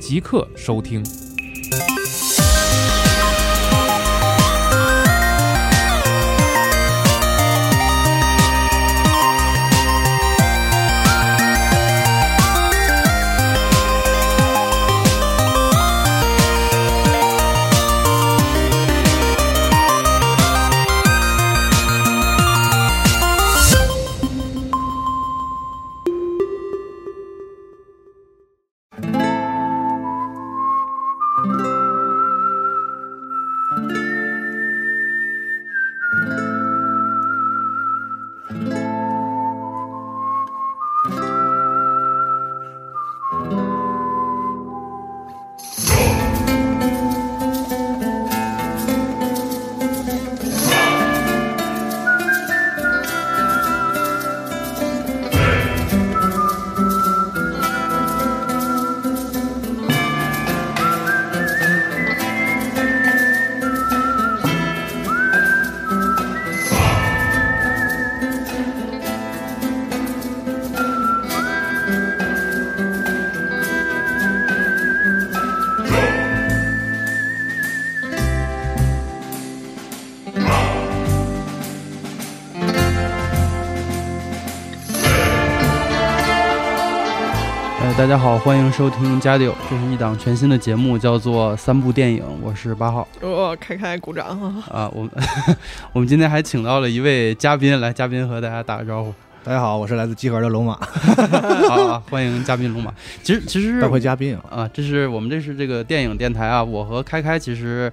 即刻收听。家好，欢迎收听《加六》，这是一档全新的节目，叫做《三部电影》，我是八号哦，开开鼓掌啊！啊。我们 我们今天还请到了一位嘉宾，来，嘉宾和大家打个招呼。大家好，我是来自集合的龙马，好啊，欢迎嘉宾龙马。其实其实带回嘉宾啊，啊，这是我们这是这个电影电台啊。我和开开其实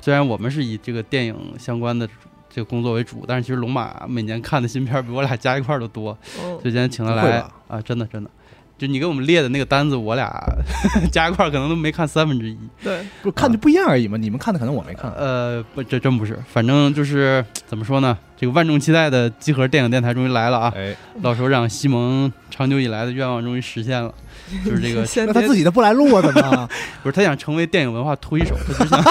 虽然我们是以这个电影相关的这个工作为主，但是其实龙马每年看的新片比我俩加一块儿都多，嗯所以今天请他来啊，真的真的。就你给我们列的那个单子，我俩 加一块儿可能都没看三分之一。对，不看的不一样而已嘛。你们看的可能我没看，呃，不，这真不是，反正就是怎么说呢？这个万众期待的集合电影电台终于来了啊！哎，老首长西蒙长久以来的愿望终于实现了，就是这个 先那他自己都不来录啊，怎么？不是他想成为电影文化推手，他只想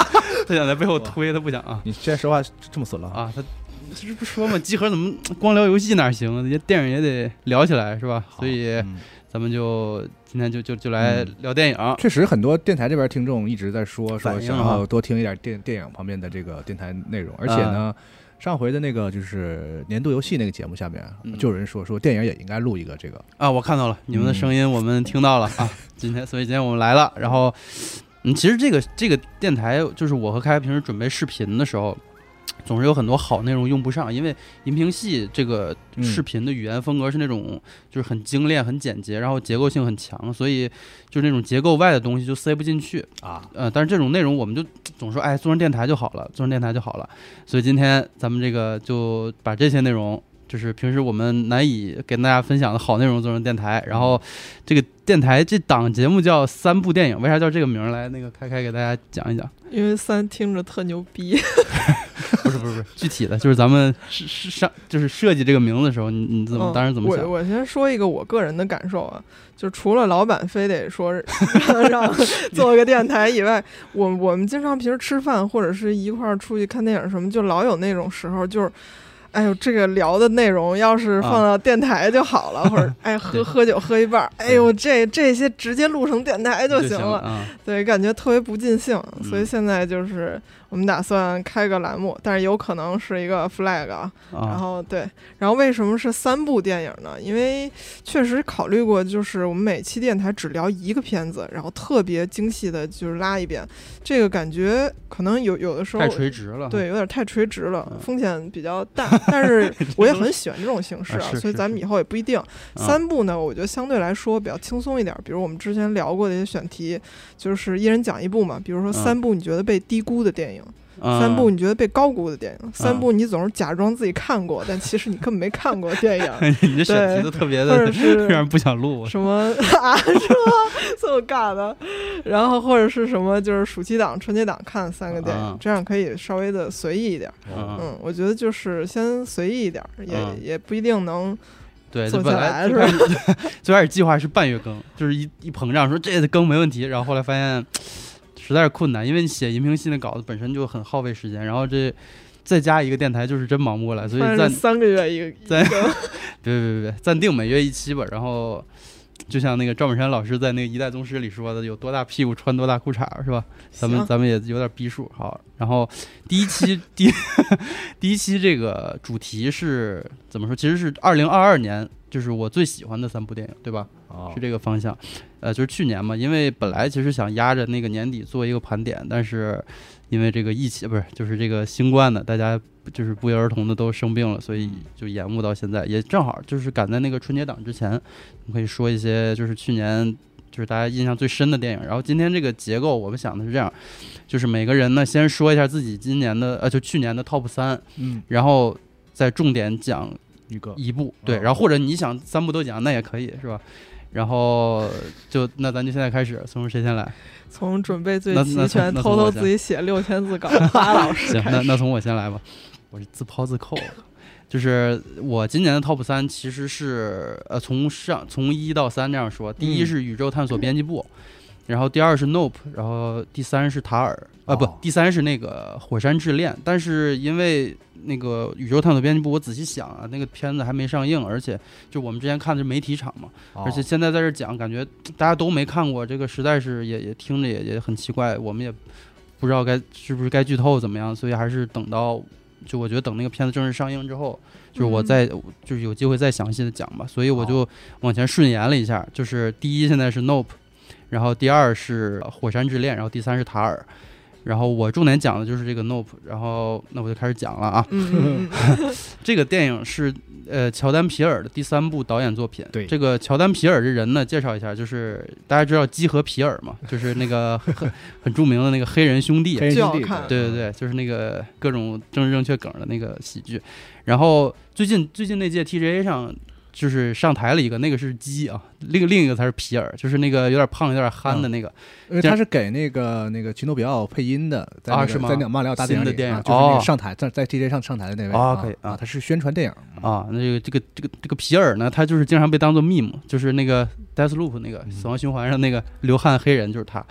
他想在背后推，他不想啊你现在说话这么损了？啊他。这不说嘛，集合怎么光聊游戏哪行？人家电影也得聊起来是吧？所以嗯咱们就今天就就就来嗯聊电影。确实很多电台这边听众一直在说说想要多听一点电电影方面的这个电台内容，而且呢。上回的那个就是年度游戏那个节目下面，嗯就有人说说电影也应该录一个这个，啊，我看到了你们的声音，我们听到了啊。今天，所以今天我们来了。然后，嗯，其实这个这个电台，就是我和开开平时准备视频的时候，总是有很多好内容用不上，因为银屏系这个嗯视频的语言风格是那种就是很精炼、很简洁，然后结构性很强，所以就是那种结构外的东西就塞不进去啊。呃，但是这种内容我们就总说，哎，做成电台就好了，做成电台就好了。所以今天咱们这个就把这些内容。就是平时我们难以跟大家分享的好内容做成电台，然后这个电台这档节目叫三部电影，为啥叫这个名儿来？那个开开给大家讲一讲。因为三听着特牛逼，不 是 不是不是，具体的就是咱们是是上就是设计这个名字的时候，你你怎么嗯当时怎么想？我我先说一个我个人的感受啊，就除了老板非得说 让做个电台以外，我我们经常平时吃饭或者是一块儿出去看电影什么，就老有那种时候就是。哎呦，这个聊的内容要是放到电台就好了，或者哎喝喝酒喝一半儿，哎呦这这些直接录成电台就就行了。啊。对，感觉特别不尽兴，所以嗯现在就是我们打算开个栏目，但是有可能是一个 flag 啊。然啊，后对，然后为什么是三部电影呢？因为确实考虑过，就是我们每期电台只聊一个片子，然后特别精细的就是拉一遍，这个感觉可能有有的时候太垂直了。对，有点太垂直了嗯，风险比较大。但是我也很喜欢这种形式啊 所以咱们以后也不一定。啊三部呢，我觉得相对来说比较轻松一点。比如我们之前聊过的一些选题，就是一人讲一部嘛。比如说嗯三部你觉得被低估的电影，嗯三部你觉得被高估的电影，三部你总是假装自己看过，但其实你根本没看过电影，你这选题都特别或者的是 让人不想录。什么 啊，是吗？这么尬的，然后或者是什么，就是暑期档、春节档看三个电影，啊这样可以稍微的随意一点。嗯，嗯，我觉得就是先随意一点，也、嗯也不一定能对，做就本下来是吧最开始最开始计划是半月更，就是一一膨胀说这更没问题，然后后来发现实在是困难，因为你写银屏系的稿子本身就很耗费时间，然后这再加一个电台就是真忙不过来，所以暂三个月一个 一暂个，别别别别，暂定每月一期吧。然后就像那个赵本山老师在那个《一代宗师》里说的，有多大屁股穿多大裤衩，是吧？咱们咱们也有点逼数。好，然后 第一期第 第一期这个主题是怎么说？其实是二零二二年，就是我最喜欢的三部电影，对吧？哦是这个方向。呃，就是去年嘛，因为本来其实想压着那个年底做一个盘点，但是因为这个疫情不是就是这个新冠的，大家就是不约而同的都生病了，所以就延误到现在，也正好就是赶在那个春节档之前，我们可以说一些就是去年就是大家印象最深的电影。然后今天这个结构，我们想的是这样，就是每个人呢先说一下自己今年的呃就去年的 top 三，嗯，然后再重点讲一个一部，对，哦然后或者你想三部都讲，那也可以，是吧？然后就那咱就现在开始，从谁先来？从准备最齐全，偷偷自己写六千字稿的花老师行，那那从我先来吧，我是自抛自扣。就是我今年的 top 三其实是呃从上从一到三这样说，第一嗯是宇宙探索编辑部，然后第二是 Nope，然后第三是塔尔啊不哦，第三是那个火山之恋。但是因为那个宇宙探索编辑部，我仔细想啊，那个片子还没上映，而且就我们之前看的是媒体场嘛，哦。而且现在在这讲，感觉大家都没看过，这个实在是也也听着也也很奇怪，我们也不知道该是不是该剧透怎么样，所以还是等到就我觉得等那个片子正式上映之后，就是我嗯。再、就是有机会再详细的讲吧，所以我就往前顺延了一下，就是第一现在是 Nope，然后第二是火山之恋，然后第三是塔尔。然后我重点讲的就是这个 Nope，然后那我就开始讲了啊。这个电影是呃乔丹皮尔的第三部导演作品。对这个乔丹皮尔这人呢，介绍一下，就是大家知道基和皮尔嘛，就是那个 很很著名的那个黑人兄弟。黑人兄弟对对对，就是那个各种政治正确梗的那个喜剧。然后最近最近那届 TGA 上。就是上台了一个，那个是鸡啊，另另一个才是皮尔，就是那个有点胖、有点憨的那个。因为他是给那个那个奇诺比奥配音的，在是吗在那马里奥大电影里的电影啊就是那哦个上台在在 TJ 上上台的那位啊可以啊啊，他是宣传电影啊，那个这个这个这个皮尔呢，他就是经常被当做 meme，就是那个 Deathloop 那个嗯死亡循环上那个流汗黑人，就是他。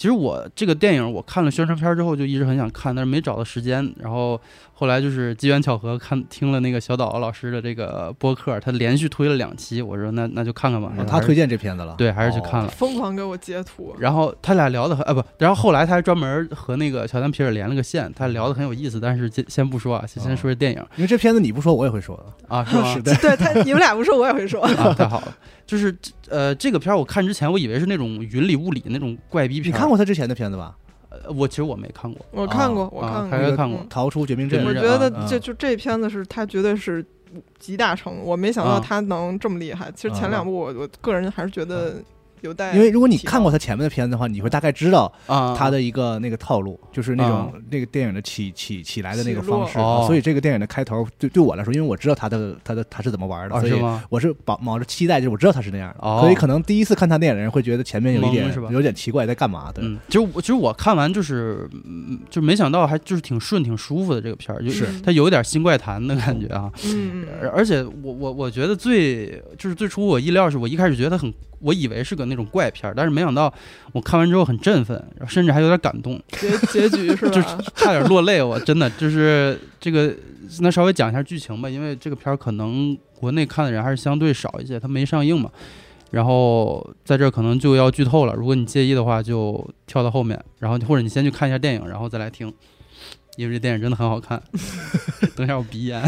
其实我这个电影我看了宣传片之后就一直很想看，但是没找到时间。然后后来就是机缘巧合看听了那个小岛老师的这个播客，他连续推了两期，我说那那就看看吧。他推荐这片子了，对，还是去看哦了。疯狂给我截图，然后他俩聊的很啊不，然后后来他还专门和那个乔丹皮尔连了个线，他聊的很有意思，但是先先不说啊，先先说这电影因为这片子你不说我也会说的，啊，是吗？对他，你们俩不说，我也会说。啊，太好了！就是呃，这个片儿我看之前，我以为是那种云里雾里那种怪逼片。你看？过他之前的片子吧？呃，我其实我没看过。我看过，我啊看过，他应该看过嗯逃出绝命镇我觉得啊这就这片子是他绝对是集大成，我没想到啊他能这么厉害。其实前两部我我个人还是觉得有待，因为如果你看过他前面的片子的话，你会大概知道啊，他的一个那个套路，就是那种啊那个电影的起起起来的那个方式。所以这个电影的开头对对我来说，因为我知道他的他的他是怎么玩的，所以？我是抱冒着期待，就是我知道他是那样的，哦所以可能第一次看他电影的人会觉得前面有一点是吧有点奇怪，在干嘛？的，嗯，其实我其实我看完就是，嗯，就没想到还就是挺顺挺舒服的这个片儿，就是它有一点新怪谈的感觉啊。嗯嗯而而且我我我觉得最就是最出乎我意料是，我一开始觉得很，我以为是个那种怪片儿，但是没想到我看完之后很振奋，甚至还有点感动。结结局是 就？差点落泪，我真的就是这个，那稍微讲一下剧情吧，因为这个片儿可能国内看的人还是相对少一些，它没上映嘛。然后在这儿可能就要剧透了，如果你介意的话，就跳到后面，然后或者你先去看一下电影，然后再来听，因为这电影真的很好看。等一下我鼻炎。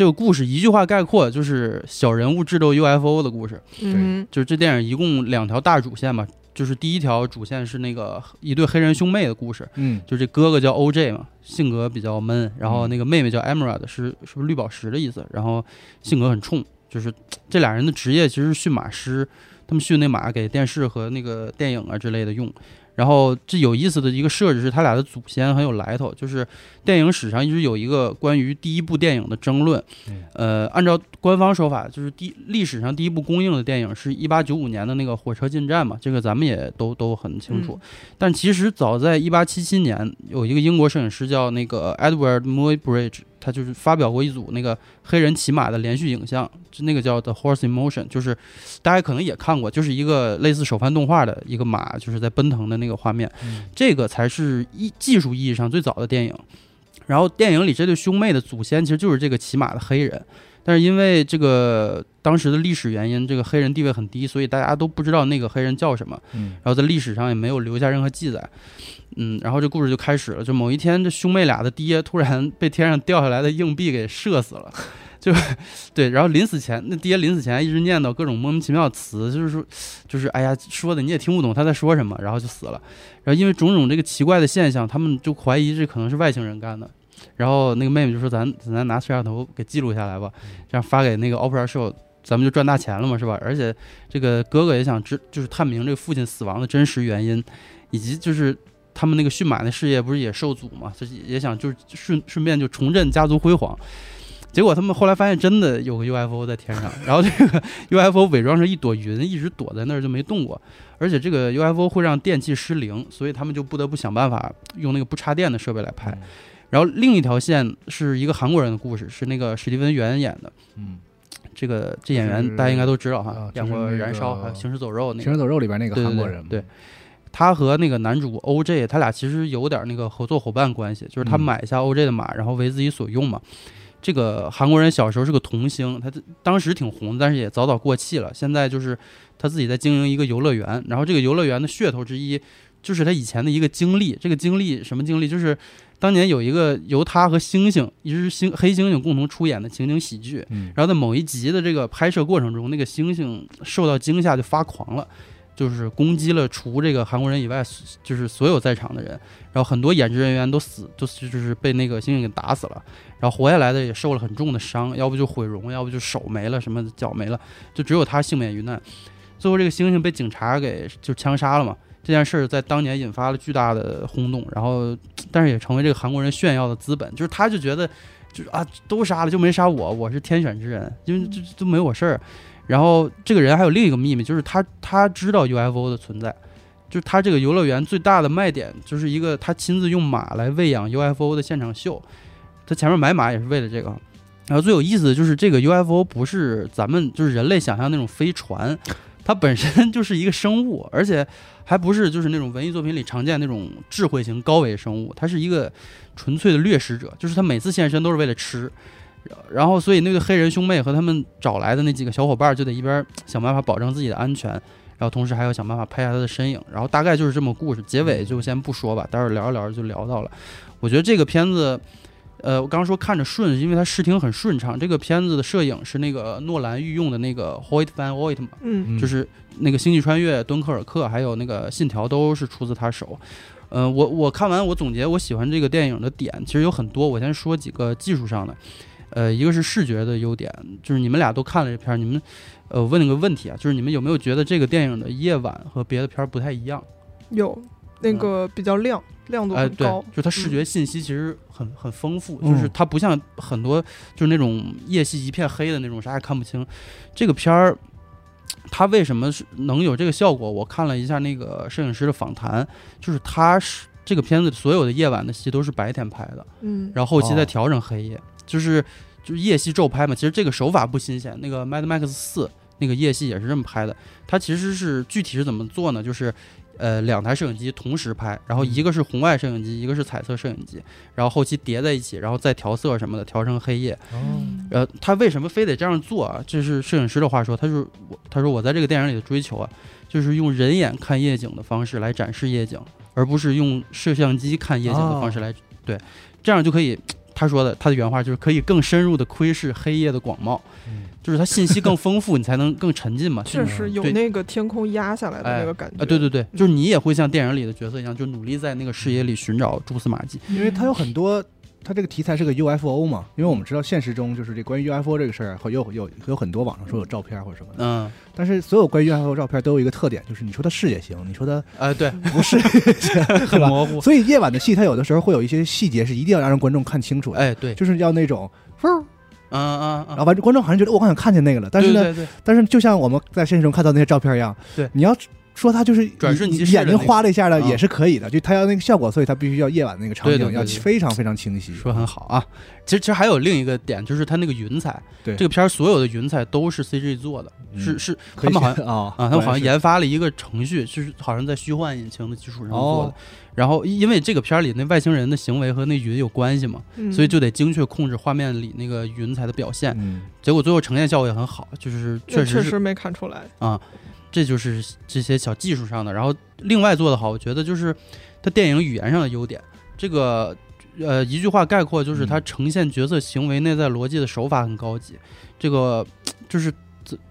这个故事一句话概括就是小人物智斗 UFO 的故事。嗯就是这电影一共两条大主线嘛，就是第一条主线是那个一对黑人兄妹的故事，嗯，就这哥哥叫 OJ 嘛，性格比较闷，然后嗯那个妹妹叫 Emerald，是是不是绿宝石的意思？然后性格很冲，就是这俩人的职业其实是驯马师，他们驯那马给电视和那个电影啊之类的用。然后这有意思的一个设置是，他俩的祖先很有来头，就是电影史上一直有一个关于第一部电影的争论。嗯呃，按照官方说法，就是第历史上第一部公映的电影是一八九五年的那个《火车进站》嘛，这个咱们也都都很清楚。但其实早在一八七七年，有一个英国摄影师叫那个 Edward Muybridge，他就是发表过一组那个黑人骑马的连续影像，就那个叫 The Horse in Motion，就是大家可能也看过，就是一个类似手翻动画的一个马就是在奔腾的那个画面，嗯这个才是一技术意义上最早的电影。然后电影里这对兄妹的祖先其实就是这个骑马的黑人，但是因为这个当时的历史原因，这个黑人地位很低，所以大家都不知道那个黑人叫什么。嗯然后在历史上也没有留下任何记载。嗯，然后这故事就开始了。就某一天，这兄妹俩的爹突然被天上掉下来的硬币给射死了，就对。然后临死前，那爹临死前一直念叨各种莫名其妙的词，就是说，就是哎呀，说的你也听不懂他在说什么，然后就死了。然后因为种种这个奇怪的现象，他们就怀疑这可能是外星人干的。然后那个妹妹就说：“咱咱拿摄像头给记录下来吧，这样发给那个 Opera Show，咱们就赚大钱了嘛，是吧？而且这个哥哥也想知，就是探明这个父亲死亡的真实原因，以及就是他们那个驯马的事业不是也受阻嘛，就是也想就是顺顺便就重振家族辉煌。结果他们后来发现真的有个 UFO 在天上，然后这个 UFO 伪装成一朵云，一直躲在那儿就没动过。而且这个 UFO 会让电器失灵，所以他们就不得不想办法用那个不插电的设备来拍。然后另一条线是一个韩国人的故事，是那个史蒂文·元演的。嗯，这个这演员大家应该都知道哈，啊演过《燃烧》个还有《行尸走肉》那个。行尸走肉里边那个对对韩国人，对对他和那个男主 OJ，他俩其实有点那个合作伙伴关系，就是他嗯买下 OJ 的马，然后为自己所用嘛。这个韩国人小时候是个童星，他当时挺红，但是也早早过气了。现在就是他自己在经营一个游乐园，然后这个游乐园的噱头之一就是他以前的一个经历。这个经历什么经历？就是当年有一个由他和猩猩，一只猩黑猩猩共同出演的情景喜剧，嗯，然后在某一集的这个拍摄过程中，那个猩猩受到惊吓就发狂了，就是攻击了除这个韩国人以外，就是所有在场的人。然后很多演职人员都死，都是就是被那个猩猩给打死了。然后活下来的也受了很重的伤，要不就毁容，要不就手没了，什么脚没了，就只有他幸免于难。最后这个猩猩被警察给就枪杀了嘛。这件事儿在当年引发了巨大的轰动，然后但是也成为这个韩国人炫耀的资本，就是他就觉得就是啊都杀了就没杀我，我是天选之人，因为这这都没我事儿。然后这个人还有另一个秘密，就是他他知道 UFO 的存在，就是他这个游乐园最大的卖点就是一个他亲自用马来喂养 UFO 的现场秀，他前面买马也是为了这个。然后最有意思的就是这个 UFO 不是咱们就是人类想象那种飞船，它本身 就是一个生物，而且还不是就是那种文艺作品里常见那种智慧型高维生物，它是一个纯粹的掠食者，就是他每次现身都是为了吃。然后，所以那个黑人兄妹和他们找来的那几个小伙伴就得一边想办法保证自己的安全，然后同时还要想办法拍下他的身影。然后大概就是这么故事，结尾就先不说吧，待会儿聊着聊着就聊到了。我觉得这个片子，呃，我刚刚说看着顺，因为它视听很顺畅。这个片子的摄影是那个诺兰御用的那个 Hoyt Van Hoyt 嘛，嗯就是那个《星际穿越》、《敦刻尔克》还有那个《信条》都是出自他手。嗯、我我看完我总结我喜欢这个电影的点，其实有很多，我先说几个技术上的。呃，一个是视觉的优点，就是你们俩都看了这片儿，你们呃问了个问题啊，就是你们有没有觉得这个电影的夜晚和别的片儿不太一样？有那个比较亮，亮度哎，对很高，，就是它视嗯觉信息其实很很丰富，嗯就是它不像很多就是那种夜戏一片黑的那种，啥也看不清。这个片儿，它为什么是能有这个效果？我看了一下那个摄影师的访谈，就是他是这个片子所有的夜晚的戏都是白天拍的，嗯，然后后期再哦调整黑夜，就是就是夜戏昼拍嘛。其实这个手法不新鲜，那个《Mad Max 四》那个夜戏也是这么拍的。它其实是具体是怎么做呢？就是呃两台摄影机同时拍，然后一个是红外摄影机，一个是彩色摄影机，然后后期叠在一起，然后再调色什么的，调成黑夜。哦，呃，他为什么非得这样做啊？这是摄影师的话说，他是我他说我在这个电影里的追求啊，就是用人眼看夜景的方式来展示夜景，而不是用摄像机看夜景的方式来、对，这样就可以。他说的，他的原话就是可以更深入的窥视黑夜的广袤，嗯就是它信息更丰富，你才能更沉浸嘛。确实有那个天空压下来的那个感觉。啊，对对对，就是你也会像电影里的角色一样，就努力在那个视野里寻找蛛丝马迹。因为它有很多它这个题材是个 UFO 嘛，因为我们知道现实中就是这关于 UFO 这个事儿，会有有有很多网上说有照片或者什么的，嗯，但是所有关于 UFO 照片都有一个特点，就是你说它是也行，你说它呃，对，不是也行，对吧？模糊，所以夜晚的戏，它有的时候会有一些细节是一定要让观众看清楚的，哎，对，就是要那种，嗯嗯嗯，然后完观众好像觉得我好像看见那个了，但是呢，但是就像我们在现实中看到那些照片一样，对，你要说他就是转瞬你你眼睛花了一下的啊也是可以的，就他要那个效果，所以他必须要夜晚那个场景要非常非常清晰。说很好啊。其实其实还有另一个点，就是他那个云彩，对这个片儿所有的云彩都是 CG 做的，嗯是是可以他们好像啊 啊，他们好像研发了一个程序，就是好像在虚幻引擎的基础上做的。哦然后因为这个片儿里那外星人的行为和那云有关系嘛，嗯所以就得精确控制画面里那个云彩的表现。嗯结果最后呈现效果也很好，就是确实确实没看出来。啊，这就是这些小技术上的。然后另外做的好，我觉得就是它电影语言上的优点。这个呃一句话概括就是它嗯呈现角色行为内在逻辑的手法很高级。这个就是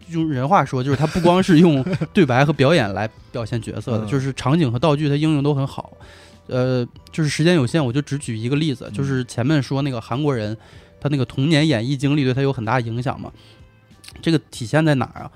用人话说，就是它不光是用对白和表演来表现角色的，嗯就是场景和道具它应用都很好。呃，就是时间有限，我就只举一个例子，就是前面说那个韩国人，他那个童年演艺经历对他有很大影响嘛。这个体现在哪儿啊？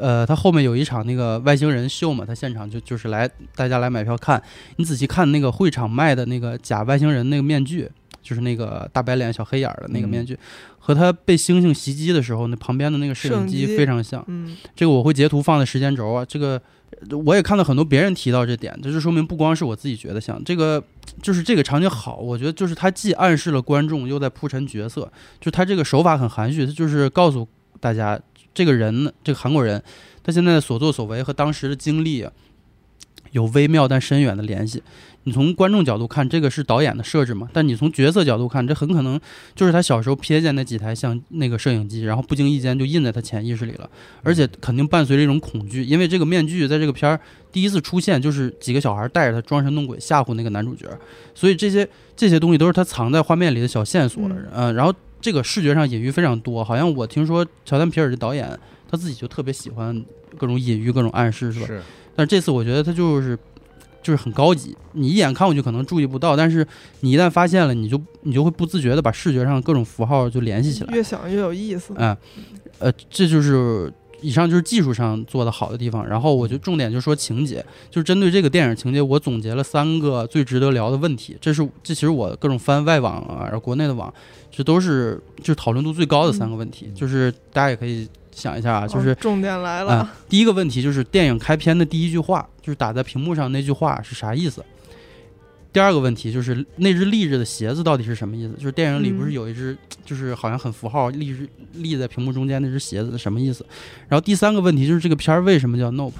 呃，他后面有一场那个外星人秀嘛，他现场就就是来大家来买票看。你仔细看那个会场卖的那个假外星人那个面具，就是那个大白脸小黑眼儿的那个面具，和他被猩猩袭击的时候那旁边的那个摄影机非常像。嗯，这个我会截图放在时间轴啊。这个呃我也看到很多别人提到这点，这就说明不光是我自己觉得像。这个就是这个场景好，我觉得就是他既暗示了观众，又在铺陈角色，就他这个手法很含蓄，他就是告诉大家这个人呢，这个韩国人他现在的所作所为和当时的经历啊有微妙但深远的联系。你从观众角度看，这个是导演的设置嘛？但你从角色角度看，这很可能就是他小时候瞥见那几台像那个摄影机，然后不经意间就印在他潜意识里了，而且肯定伴随着一种恐惧，因为这个面具在这个片儿第一次出现，就是几个小孩带着他装神弄鬼吓唬那个男主角，所以这些这些东西都是他藏在画面里的小线索了。嗯嗯、然后这个视觉上隐喻非常多，好像我听说乔丹皮尔这导演他自己就特别喜欢各种隐喻、各种暗示，是吧？是但是这次我觉得他就是就是很高级，你一眼看过去可能注意不到，但是你一旦发现了，你就你就会不自觉的把视觉上各种符号就联系起来。越想越有意思。嗯，呃，这就是以上就是技术上做的好的地方。然后我就重点就说情节，就是针对这个电影情节，我总结了三个最值得聊的问题。这是这其实我各种翻外网啊，然后国内的网，这都是就是讨论度最高的三个问题。就是大家也可以想一下啊，就是哦重点来了，啊，第一个问题就是电影开篇的第一句话，就是打在屏幕上那句话是啥意思？第二个问题就是那只立着的鞋子到底是什么意思？就是电影里不是嗯有一只，就是好像很符号立着立在屏幕中间那只鞋子什么意思？然后第三个问题就是这个片儿为什么叫 Nope？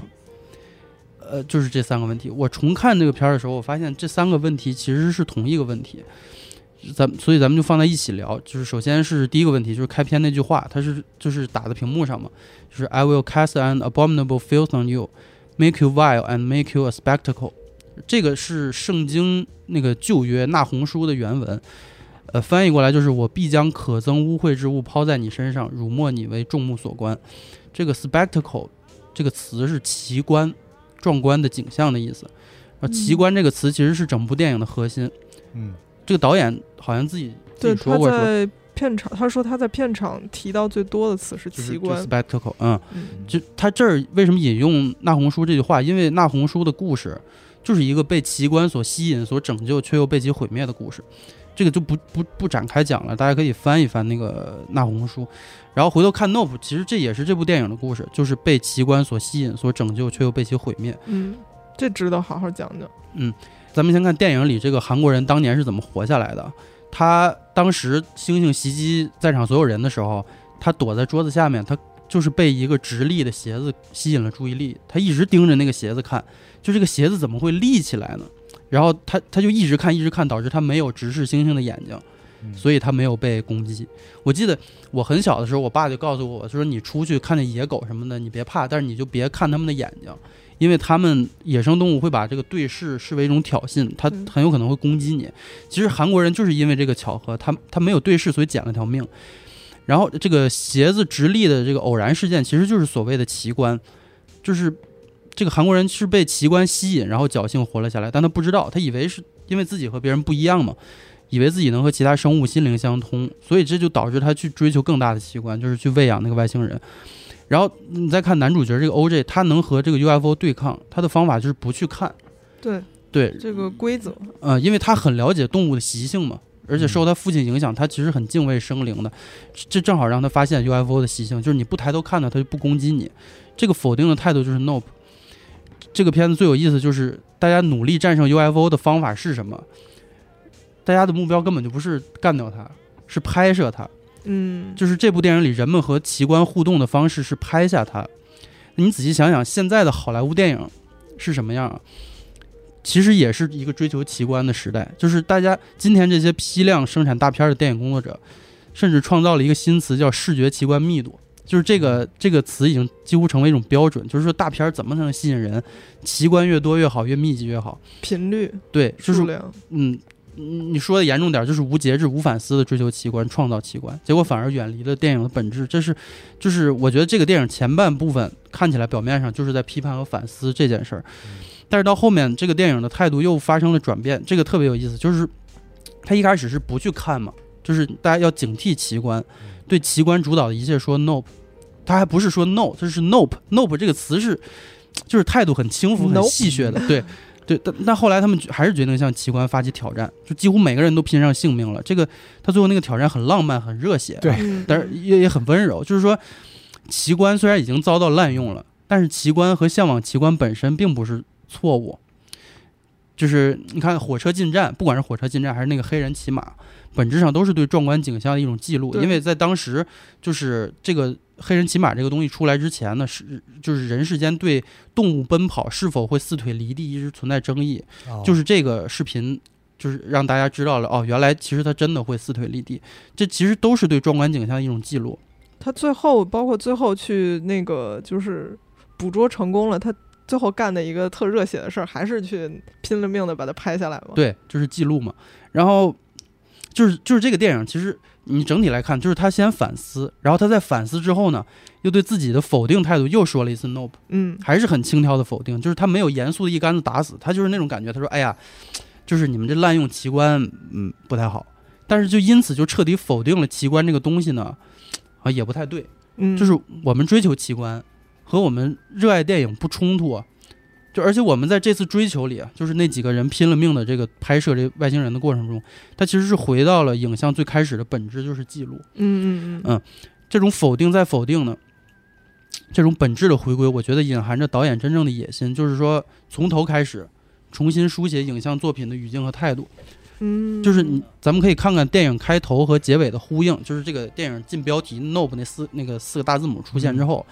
呃，就是这三个问题。我重看这个片儿的时候，我发现这三个问题其实是同一个问题。咱所以咱们就放在一起聊。就是首先是第一个问题，就是开篇那句话，它是就是打在屏幕上嘛，就是 I will cast an abominable filth on you, make you vile and make you a spectacle。这个是圣经那个旧约纳红书的原文，呃，翻译过来就是我必将可憎污秽之物抛在你身上，辱没你为众目所观。这个 spectacle 这个词是奇观、壮观的景象的意思。啊奇嗯观这个词其实是整部电影的核心。嗯这个导演好像自己自对，他己说过说，在片场，他说他在片场提到最多的词是就是就奇观，spectacle，嗯，嗯就他这儿为什么引用纳红书这句话？因为纳红书的故事就是一个被奇观所吸引、所拯救却又被其毁灭的故事。这个就不不不展开讲了，大家可以翻一翻那个纳红书，然后回头看 Nope，其实这也是这部电影的故事，就是被奇观所吸引、所拯救却又被其毁灭。嗯，这值得好好讲讲。嗯咱们先看电影里这个韩国人当年是怎么活下来的。他当时猩猩袭击在场所有人的时候，他躲在桌子下面，他就是被一个直立的鞋子吸引了注意力，他一直盯着那个鞋子看，就这个鞋子怎么会立起来呢？然后他他就一直看一直看，导致他没有直视猩猩的眼睛，嗯所以他没有被攻击。我记得我很小的时候，我爸就告诉我，说你出去看见野狗什么的，你别怕，但是你就别看他们的眼睛，因为他们野生动物会把这个对视视为一种挑衅，它嗯很有可能会攻击你。其实韩国人就是因为这个巧合，他他没有对视，所以捡了条命。然后这个鞋子直立的这个偶然事件，其实就是所谓的奇观，就是这个韩国人是被奇观吸引，然后侥幸活了下来，但他不知道，他以为是因为自己和别人不一样嘛。以为自己能和其他生物心灵相通，所以这就导致他去追求更大的奇观，就是去喂养那个外星人。然后你再看男主角这个 OJ，他能和这个 UFO 对抗，他的方法就是不去看。对对，这个规则，呃，因为他很了解动物的习性嘛，而且受他父亲影响，他其实很敬畏生灵的。这正好让他发现 UFO 的习性，就是你不抬头看它，它就不攻击你。这个否定的态度就是 Nope。这个片子最有意思就是大家努力战胜 UFO 的方法是什么？大家的目标根本就不是干掉它，是拍摄它。嗯，就是这部电影里人们和奇观互动的方式是拍下它。你仔细想想，现在的好莱坞电影是什么样啊？其实也是一个追求奇观的时代，就是大家今天这些批量生产大片的电影工作者，甚至创造了一个新词叫视觉奇观密度。就是这个这个词已经几乎成为一种标准，就是说大片儿怎么才能吸引人？奇观越多越好，越密集越好。频率对，就是数量，嗯，你说的严重点儿，就是无节制、无反思的追求奇观、创造奇观，结果反而远离了电影的本质。这是，就是我觉得这个电影前半部分看起来表面上就是在批判和反思这件事儿，但是到后面这个电影的态度又发生了转变，这个特别有意思。就是他一开始是不去看嘛，就是大家要警惕奇观，对奇观主导的一切说 no，他还不是说 no，这是 nope，nope 这个词是就是态度很轻浮、很 Nope 戏谑的，对。对，但但后来他们还是决定向奇观发起挑战，就几乎每个人都拼上性命了。这个他最后那个挑战很浪漫、很热血，对嗯但是也也很温柔。就是说，奇观虽然已经遭到滥用了，但是奇观和向往奇观本身并不是错误。就是你看火车进站，不管是火车进站还是那个黑人骑马，本质上都是对壮观景象的一种记录。因为在当时，就是这个黑人骑马这个东西出来之前呢，是就是人世间对动物奔跑是否会四腿离地一直存在争议。哦就是这个视频，就是让大家知道了哦，原来其实它真的会四腿离地，这其实都是对壮观景象的一种记录。他最后包括最后去那个就是捕捉成功了，他最后干的一个特热血的事儿，还是去拼了命的把它拍下来嘛。对，就是记录嘛。然后就是就是这个电影，其实你整体来看，就是他先反思，然后他在反思之后呢，又对自己的否定态度又说了一次 nope，嗯，还是很轻佻的否定，就是他没有严肃的一竿子打死，他就是那种感觉。他说：“哎呀，就是你们这滥用奇观，嗯，不太好。”但是就因此就彻底否定了奇观这个东西呢，啊，也不太对。嗯，就是我们追求奇观和我们热爱电影不冲突啊。就而且我们在这次追求里啊，就是那几个人拼了命的这个拍摄这外星人的过程中，他其实是回到了影像最开始的本质，就是记录。嗯嗯嗯嗯这种否定再否定呢，这种本质的回归，我觉得隐含着导演真正的野心，就是说从头开始重新书写影像作品的语境和态度。嗯，就是你，咱们可以看看电影开头和结尾的呼应，就是这个电影进标题 “Nope” 那四那个四个大字母出现之后，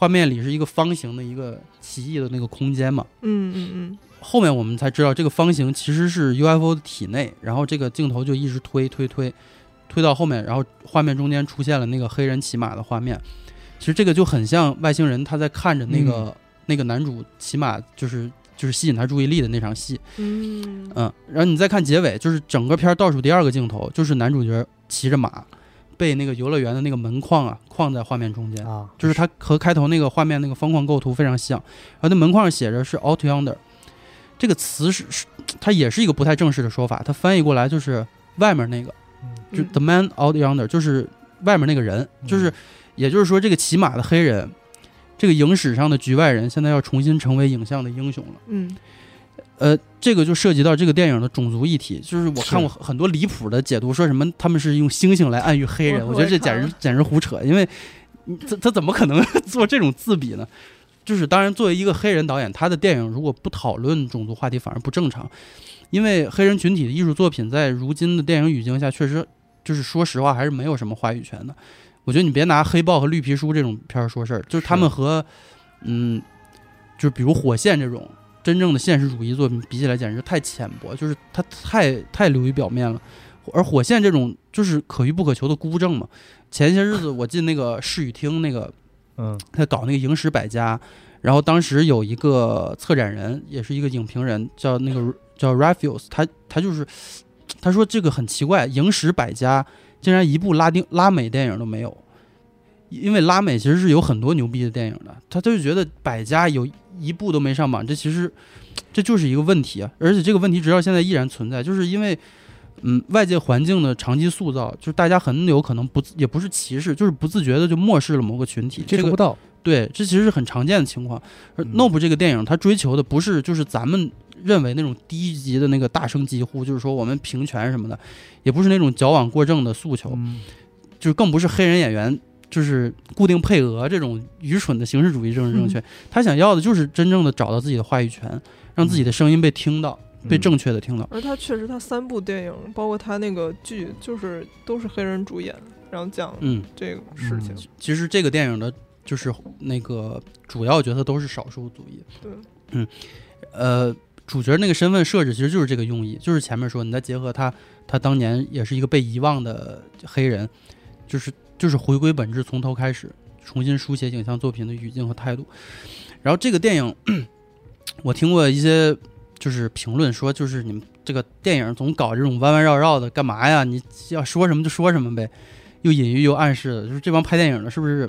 画面里是一个方形的一个奇异的那个空间嘛。嗯嗯嗯后面我们才知道，这个方形其实是 UFO 的体内，然后这个镜头就一直推推推，推到后面，然后画面中间出现了那个黑人骑马的画面。其实这个就很像外星人他在看着那个、那个男主骑马，就是就是吸引他注意力的那场戏。嗯嗯，然后你再看结尾，就是整个片儿倒数第二个镜头，就是男主角骑着马，被那个游乐园的那个门框啊框在画面中间，啊，就是它和开头那个画面那个方框构图非常像。然后那门框上写着是 “out yonder”，这个词是是它也是一个不太正式的说法，它翻译过来就是外面那个，就嗯 the man out yonder，就是外面那个人，就是也就是说这个骑马的黑人。这个影史上的局外人现在要重新成为影像的英雄了。嗯呃，这个就涉及到这个电影的种族议题，就是我看过很多离谱的解读，说什么他们是用猩猩来暗喻黑人，我我觉得这简直简直胡扯，因为你他他怎么可能 做这种自比呢？就是当然，作为一个黑人导演，他的电影如果不讨论种族话题，反而不正常，因为黑人群体的艺术作品在如今的电影语境下，确实就是说实话还是没有什么话语权的。我觉得你别拿黑豹和绿皮书这种片儿说事儿，就是他们和嗯，就是比如火线这种真正的现实主义作品比起来，简直太浅薄，就是它太太流于表面了。而火线这种就是可遇不可求的孤证嘛。前些日子我进那个视语厅，那个嗯他搞那个影史百家，然后当时有一个策展人，也是一个影评人，叫那个叫 Raphaels，他他就是他说这个很奇怪，影史百家竟然一部拉丁拉美电影都没有。因为拉美其实是有很多牛逼的电影的，他他就觉得百家有一部都没上榜，这其实这就是一个问题啊！而且这个问题直到现在依然存在，就是因为嗯，外界环境的长期塑造，就是大家很有可能不也不是歧视，就是不自觉的就漠视了某个群体。这个接触不到，对，这其实是很常见的情况。而嗯 Nope 这个电影，它追求的不是就是咱们认为那种低级的那个大声疾呼，就是说我们平权什么的，也不是那种矫枉过正的诉求，嗯就是更不是黑人演员就是固定配额这种愚蠢的形式主义政治正确。嗯他想要的就是真正的找到自己的话语权，让自己的声音被听到，被嗯正确的听到。而他确实，他三部电影，包括他那个剧，就是都是黑人主演，然后讲嗯，这个事情。其实这个电影的就是那个主要角色都是少数族裔。对，嗯，呃，主角那个身份设置其实就是这个用意，就是前面说，你再结合他，他当年也是一个被遗忘的黑人，就是就是回归本质，从头开始，重新书写影像作品的语境和态度。然后这个电影，我听过一些就是评论说，就是你们这个电影总搞这种弯弯绕绕的，干嘛呀？你要说什么就说什么呗，又隐喻又暗示的，就是这帮拍电影的，是不是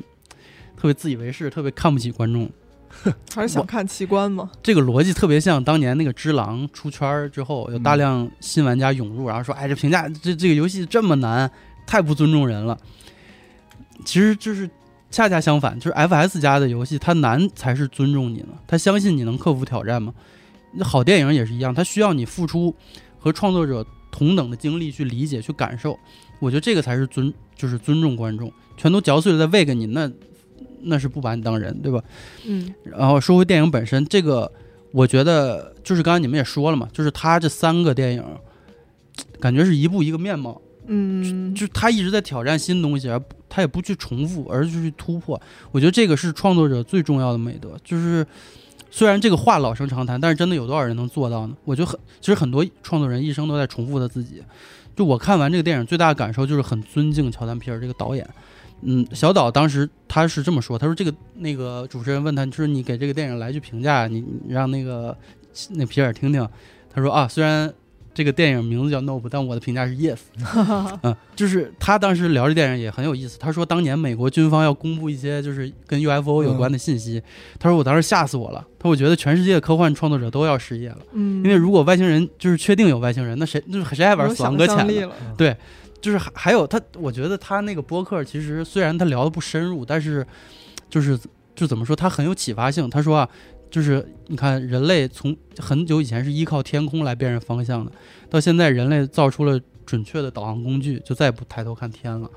特别自以为是，特别看不起观众？还是想看奇观吗？这个逻辑特别像当年那个《只狼》出圈儿之后，有大量新玩家涌入，然后说：“哎，这评价这这个游戏这么难，太不尊重人了。”其实就是恰恰相反，就是 FS 家的游戏，它难才是尊重你呢，他相信你能克服挑战吗。那好电影也是一样，它需要你付出和创作者同等的精力去理解、去感受。我觉得这个才是尊，就是尊重观众。全都嚼碎了再喂给你，那那是不把你当人，对吧？嗯然后说回电影本身，这个我觉得就是刚才你们也说了嘛，就是他这三个电影，感觉是一步一个面貌，嗯，就他一直在挑战新东西，而他也不去重复，而是去突破。我觉得这个是创作者最重要的美德，就是虽然这个话老生常谈，但是真的有多少人能做到呢？我觉得很，其实很多创作人一生都在重复他自己。就我看完这个电影，最大的感受就是很尊敬乔丹皮尔这个导演。嗯，小岛当时他是这么说，他说这个那个主持人问他，就是你给这个电影来句评价，你让那个那皮尔听听。他说啊，虽然这个电影名字叫 Nope，但我的评价是 Yes。嗯，就是他当时聊这电影也很有意思。他说当年美国军方要公布一些就是跟 UFO 有关的信息，他说我当时吓死我了。他说我觉得全世界的科幻创作者都要失业了，嗯，因为如果外星人就是确定有外星人，那谁那谁还玩有死亡搁浅呢？对，就是还还有他，我觉得他那个播客其实虽然他聊的不深入，但是就是就怎么说，他很有启发性。他说啊，就是你看人类从很久以前是依靠天空来辨认方向的，到现在人类造出了准确的导航工具，就再也不抬头看天了。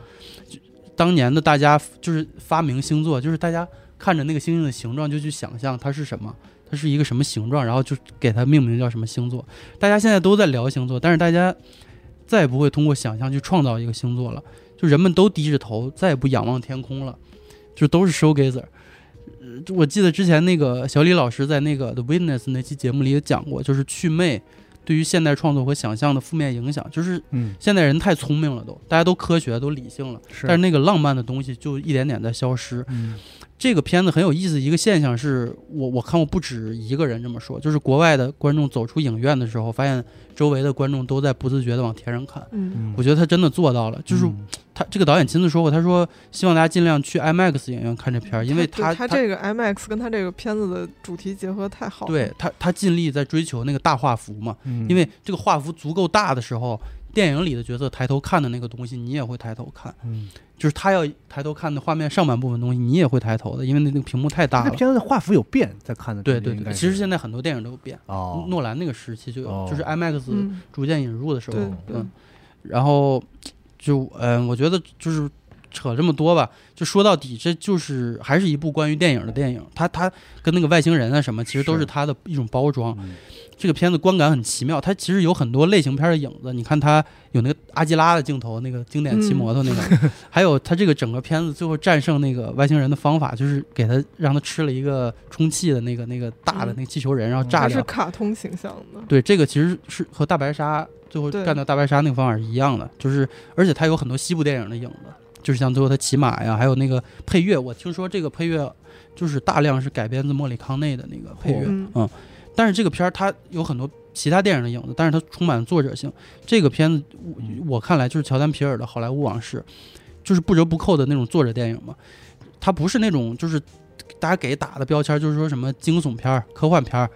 就当年的大家就是发明星座，就是大家看着那个星星的形状就去想象它是什么。它是一个什么形状，然后就给它命名叫什么星座。大家现在都在聊星座，但是大家再也不会通过想象去创造一个星座了，就人们都低着头，再也不仰望天空了，就都是 showgazer。我记得之前那个小李老师在那个 The Witness 那期节目里也讲过，就是祛魅对于现代创作和想象的负面影响，就是嗯，现代人太聪明了都，大家都科学都理性了，是。但是那个浪漫的东西就一点点在消失。嗯这个片子很有意思，一个现象是我我看过不止一个人这么说，就是国外的观众走出影院的时候，发现周围的观众都在不自觉的往天上看。我觉得他真的做到了，就是嗯他这个导演亲自说过，他说希望大家尽量去 IMAX 影院看这片儿，因为对他他这个 IMAX 跟他这个片子的主题结合太好了。对他他尽力在追求那个大画幅嘛，嗯因为这个画幅足够大的时候，电影里的角色抬头看的那个东西，你也会抬头看，嗯，就是他要抬头看的画面上半部分东西，你也会抬头的，因为那那个屏幕太大了。这片子画幅有变，在看的对对对，其实现在很多电影都有变。哦，诺兰那个时期就有，哦就是 IMAX 嗯，逐渐引入的时候，嗯，然后就嗯、我觉得就是扯这么多吧，就说到底，这就是还是一部关于电影的电影。它它跟那个外星人啊什么，其实都是是它的一种包装。嗯这个片子观感很奇妙，它其实有很多类型片的影子。你看它有那个阿基拉的镜头，那个经典骑摩托那个，还有它这个整个片子最后战胜那个外星人的方法，就是给他让他吃了一个充气的那个那个大的嗯那个气球人，然后炸掉是掉。卡通形象的。对，这个其实是和大白鲨最后干掉大白鲨那个方法是一样的，就是而且它有很多西部电影的影子，就是像最后他骑马呀，还有那个配乐，我听说这个配乐就是大量是改编自莫里康内的那个配乐，嗯嗯，但是这个片儿它有很多其他电影的影子，但是它充满作者性。这个片子我我看来就是乔丹皮尔的《好莱坞往事》，就是不折不扣的那种作者电影嘛，它不是那种就是大家给打的标签，就是说什么惊悚片儿、科幻片儿，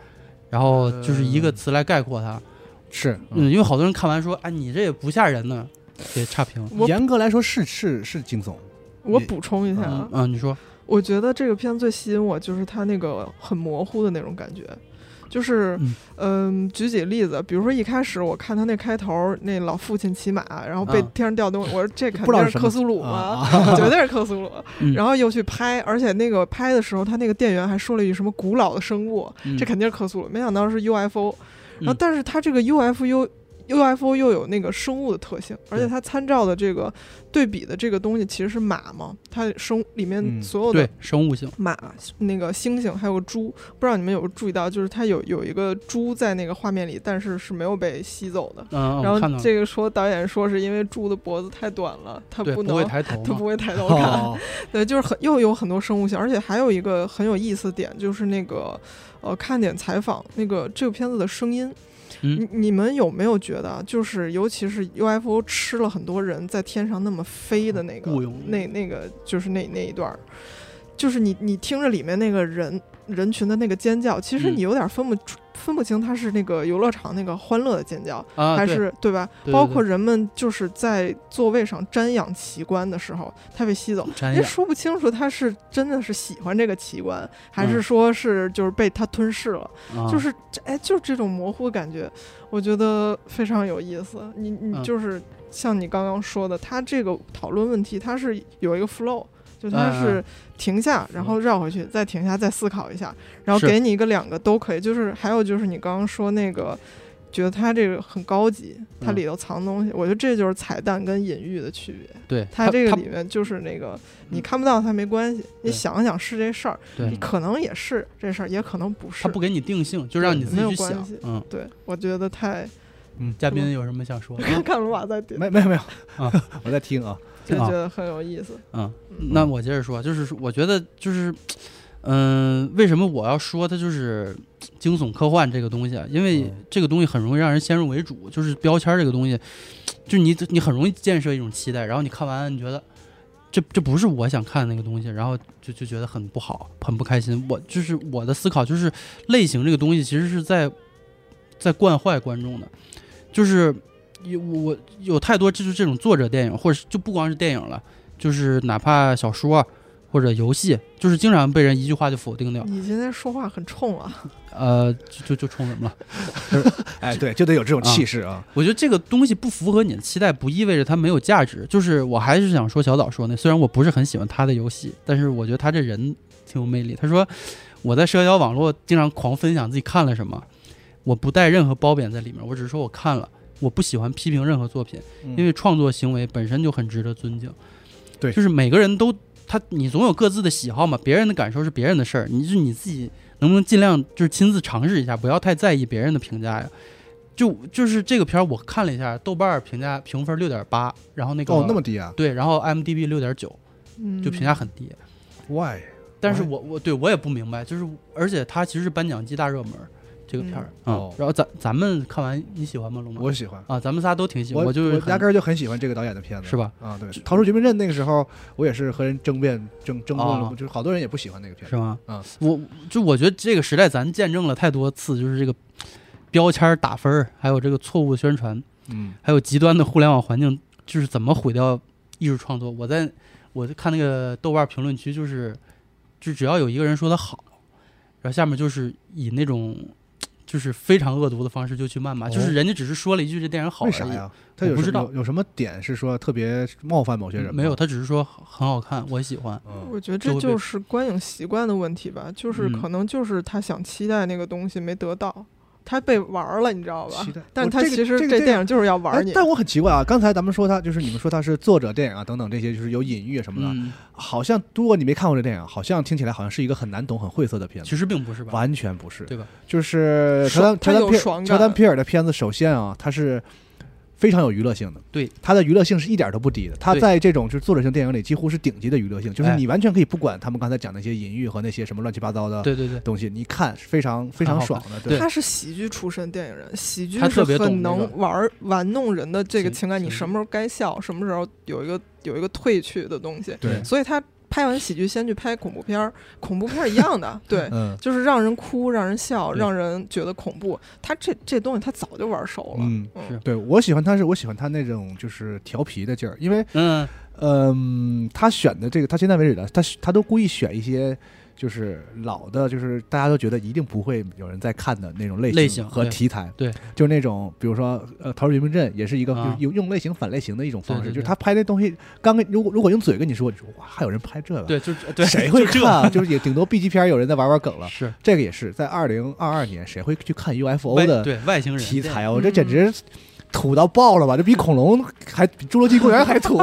然后就是一个词来概括它。是，嗯，因为好多人看完说，哎，你这也不吓人呢，给差评。我严格来说是是是惊悚，我补充一下啊嗯，嗯，你说，我觉得这个片子最吸引我就是它那个很模糊的那种感觉，就是嗯嗯、举几个例子，比如说一开始我看他那开头，那老父亲骑马，然后被啊天上掉东西，我说这肯定是克苏鲁啊嘛，绝对是克苏鲁。嗯然后又去拍，而且那个拍的时候，他那个店员还说了一句什么古老的生物，嗯这肯定是克苏鲁，没想到是 UFO。然后嗯，但是他这个 UFO UFO 又有那个生物的特性，而且它参照的这个对比的这个东西其实是马嘛，它生里面嗯所有的对，生物性，马、那个猩猩还有个猪，不知道你们有没有注意到，就是它有有一个猪在那个画面里，但是是没有被吸走的。嗯，然后这个说导演说是因为猪的脖子太短了，它，不能不抬头它不，会 抬头看。哦，对，就是很又有很多生物性，而且还有一个很有意思的点，就是那个呃看点采访那个这个片子的声音。嗯。你你们有没有觉得啊，就是尤其是 UFO 吃了很多人在天上那么飞的那个那那个就是那那一段儿，就是你你听着里面那个人人群的那个尖叫，其实嗯。你有点分不出、分不清它是那个游乐场那个欢乐的尖叫，啊，还是对吧？对对包括人们就是在座位上瞻仰奇观的时候，它被吸走，也说不清楚他是真的是喜欢这个奇观，还是嗯说是就是被它吞噬了。啊就是这哎，就是这种模糊的感觉，我觉得非常有意思。你你嗯就是像你刚刚说的，他这个讨论问题，它是有一个 flow，就嗯他是停下，然后绕回去，再停下，再思考一下，然后给你一个两个都可以。就是还有就是你刚刚说那个。觉得它这个很高级，它嗯里头藏东西，我觉得这就是彩蛋跟隐喻的区别。对它这个里面就是那个你嗯看不到它没关系，你想想是这事儿，你可能也是这事儿，也可能不是。他不给你定性，就让你自没己去想有关系。嗯，对，我觉得太嗯，嘉宾有什么想说的？看鲁瓦在点，没没有没有啊，我在听啊，就啊觉得很有意思。嗯，嗯那我接着说，就是我觉得就是，嗯、为什么我要说它就是惊悚科幻这个东西啊？因为嗯这个东西很容易让人先入为主，就是标签儿这个东西，就是你你很容易建设一种期待，然后你看完你觉得。这这不是我想看的那个东西，然后就就觉得很不好，很不开心。我就是我的思考就是类型这个东西其实是在在惯坏观众的，就是有我有太多就是这种作者电影，或者是就不光是电影了，就是哪怕小说啊或者游戏，就是经常被人一句话就否定掉。你今天说话很冲啊，呃，就就就冲什么了？哎，对，就得有这种气势啊，我觉得这个东西不符合你的期待，不意味着它没有价值。就是我还是想说小岛说那，虽然我不是很喜欢他的游戏，但是我觉得他这人挺有魅力。他说我在社交网络经常狂分享自己看了什么，我不带任何褒贬在里面，我只是说我看了。我不喜欢批评任何作品，嗯因为创作行为本身就很值得尊敬。对就是每个人都他，你总有各自的喜好嘛，别人的感受是别人的事儿，你就你自己能不能尽量就是亲自尝试一下，不要太在意别人的评价呀。就就是这个片儿，我看了一下，豆瓣儿评价评分六点八，然后那个哦那么低啊对，然后 IMDB 六点九，嗯，就评价很低。，why？但是哎我我对我也不明白，就是而且它其实是颁奖季大热门儿这个片儿，哦然后咱咱们看完你喜欢吗？龙马我喜欢。啊，咱们仨都挺喜欢，我就压根儿就很喜欢这个导演的片子，是吧？啊，对，《逃出绝命镇》那个时候，我也是和人争辩争争论就是好多人也不喜欢那个片子。是吗？嗯，我就我觉得这个时代咱见证了太多次，就是这个标签儿打分儿，还有这个错误宣传，嗯，还有极端的互联网环境，就是怎么毁掉艺术创作。我在我在看那个豆瓣评论区，就是就只要有一个人说的好，然后下面就是以那种就是非常恶毒的方式就去谩骂，哦就是人家只是说了一句这电影好而已，为啥呀？他有什么我不知道有有什么点是说特别冒犯某些人吗？没有，他只是说很好看，我喜欢。嗯，我觉得这就是观影习惯的问题吧，就是嗯可能就是他想期待那个东西没得到，他被玩了，你知道吧期待？但他其实这电电影就是要玩儿你，哎但我很奇怪啊，刚才咱们说他就是你们说他是作者电影啊等等这些，就是有隐喻什么的，嗯，好像如果你没看过这电影，好像听起来好像是一个很难懂、很晦涩的片子。其实并不是吧？完全不是，对吧？就是乔丹乔丹皮尔乔丹皮尔的片子，首先啊，他是非常有娱乐性的，对，它的娱乐性是一点都不低的，它在这种就是作者性电影里几乎是顶级的娱乐性，就是哎。你完全可以不管他们刚才讲那些隐喻和那些什么乱七八糟的对对对，东西，你看是非常非常爽的，对。他是喜剧出身电影人，喜剧是很能玩玩弄人的这个情情感，你什么时候该笑，什么时候有一个有一个褪去的东西，对。所以他拍完喜剧先去拍恐怖片儿，恐怖片儿一样的，对，嗯就是让人哭、让人笑、让人觉得恐怖。他这这东西他早就玩熟了，嗯，是对我喜欢他是我喜欢他那种就是调皮的劲儿，因为嗯嗯，他选的这个，他现在为止的，他他都故意选一些就是老的，就是大家都觉得一定不会有人在看的那种类型和题材，对，就是那种比如说呃《逃出绝命镇》也是一个啊。用用类型反类型的一种方式，对对对。就是他拍那东西，刚跟如果如果用嘴跟你说，你说哇还有人拍这个，，对，就是对，谁会看？啊？就是也顶多 B 级片有人在玩玩梗了，是。这个也是在二零二二年谁会去看 UFO 外的对外星人题材？我这简直。土到爆了吧！这比恐龙还比侏罗纪公园还土。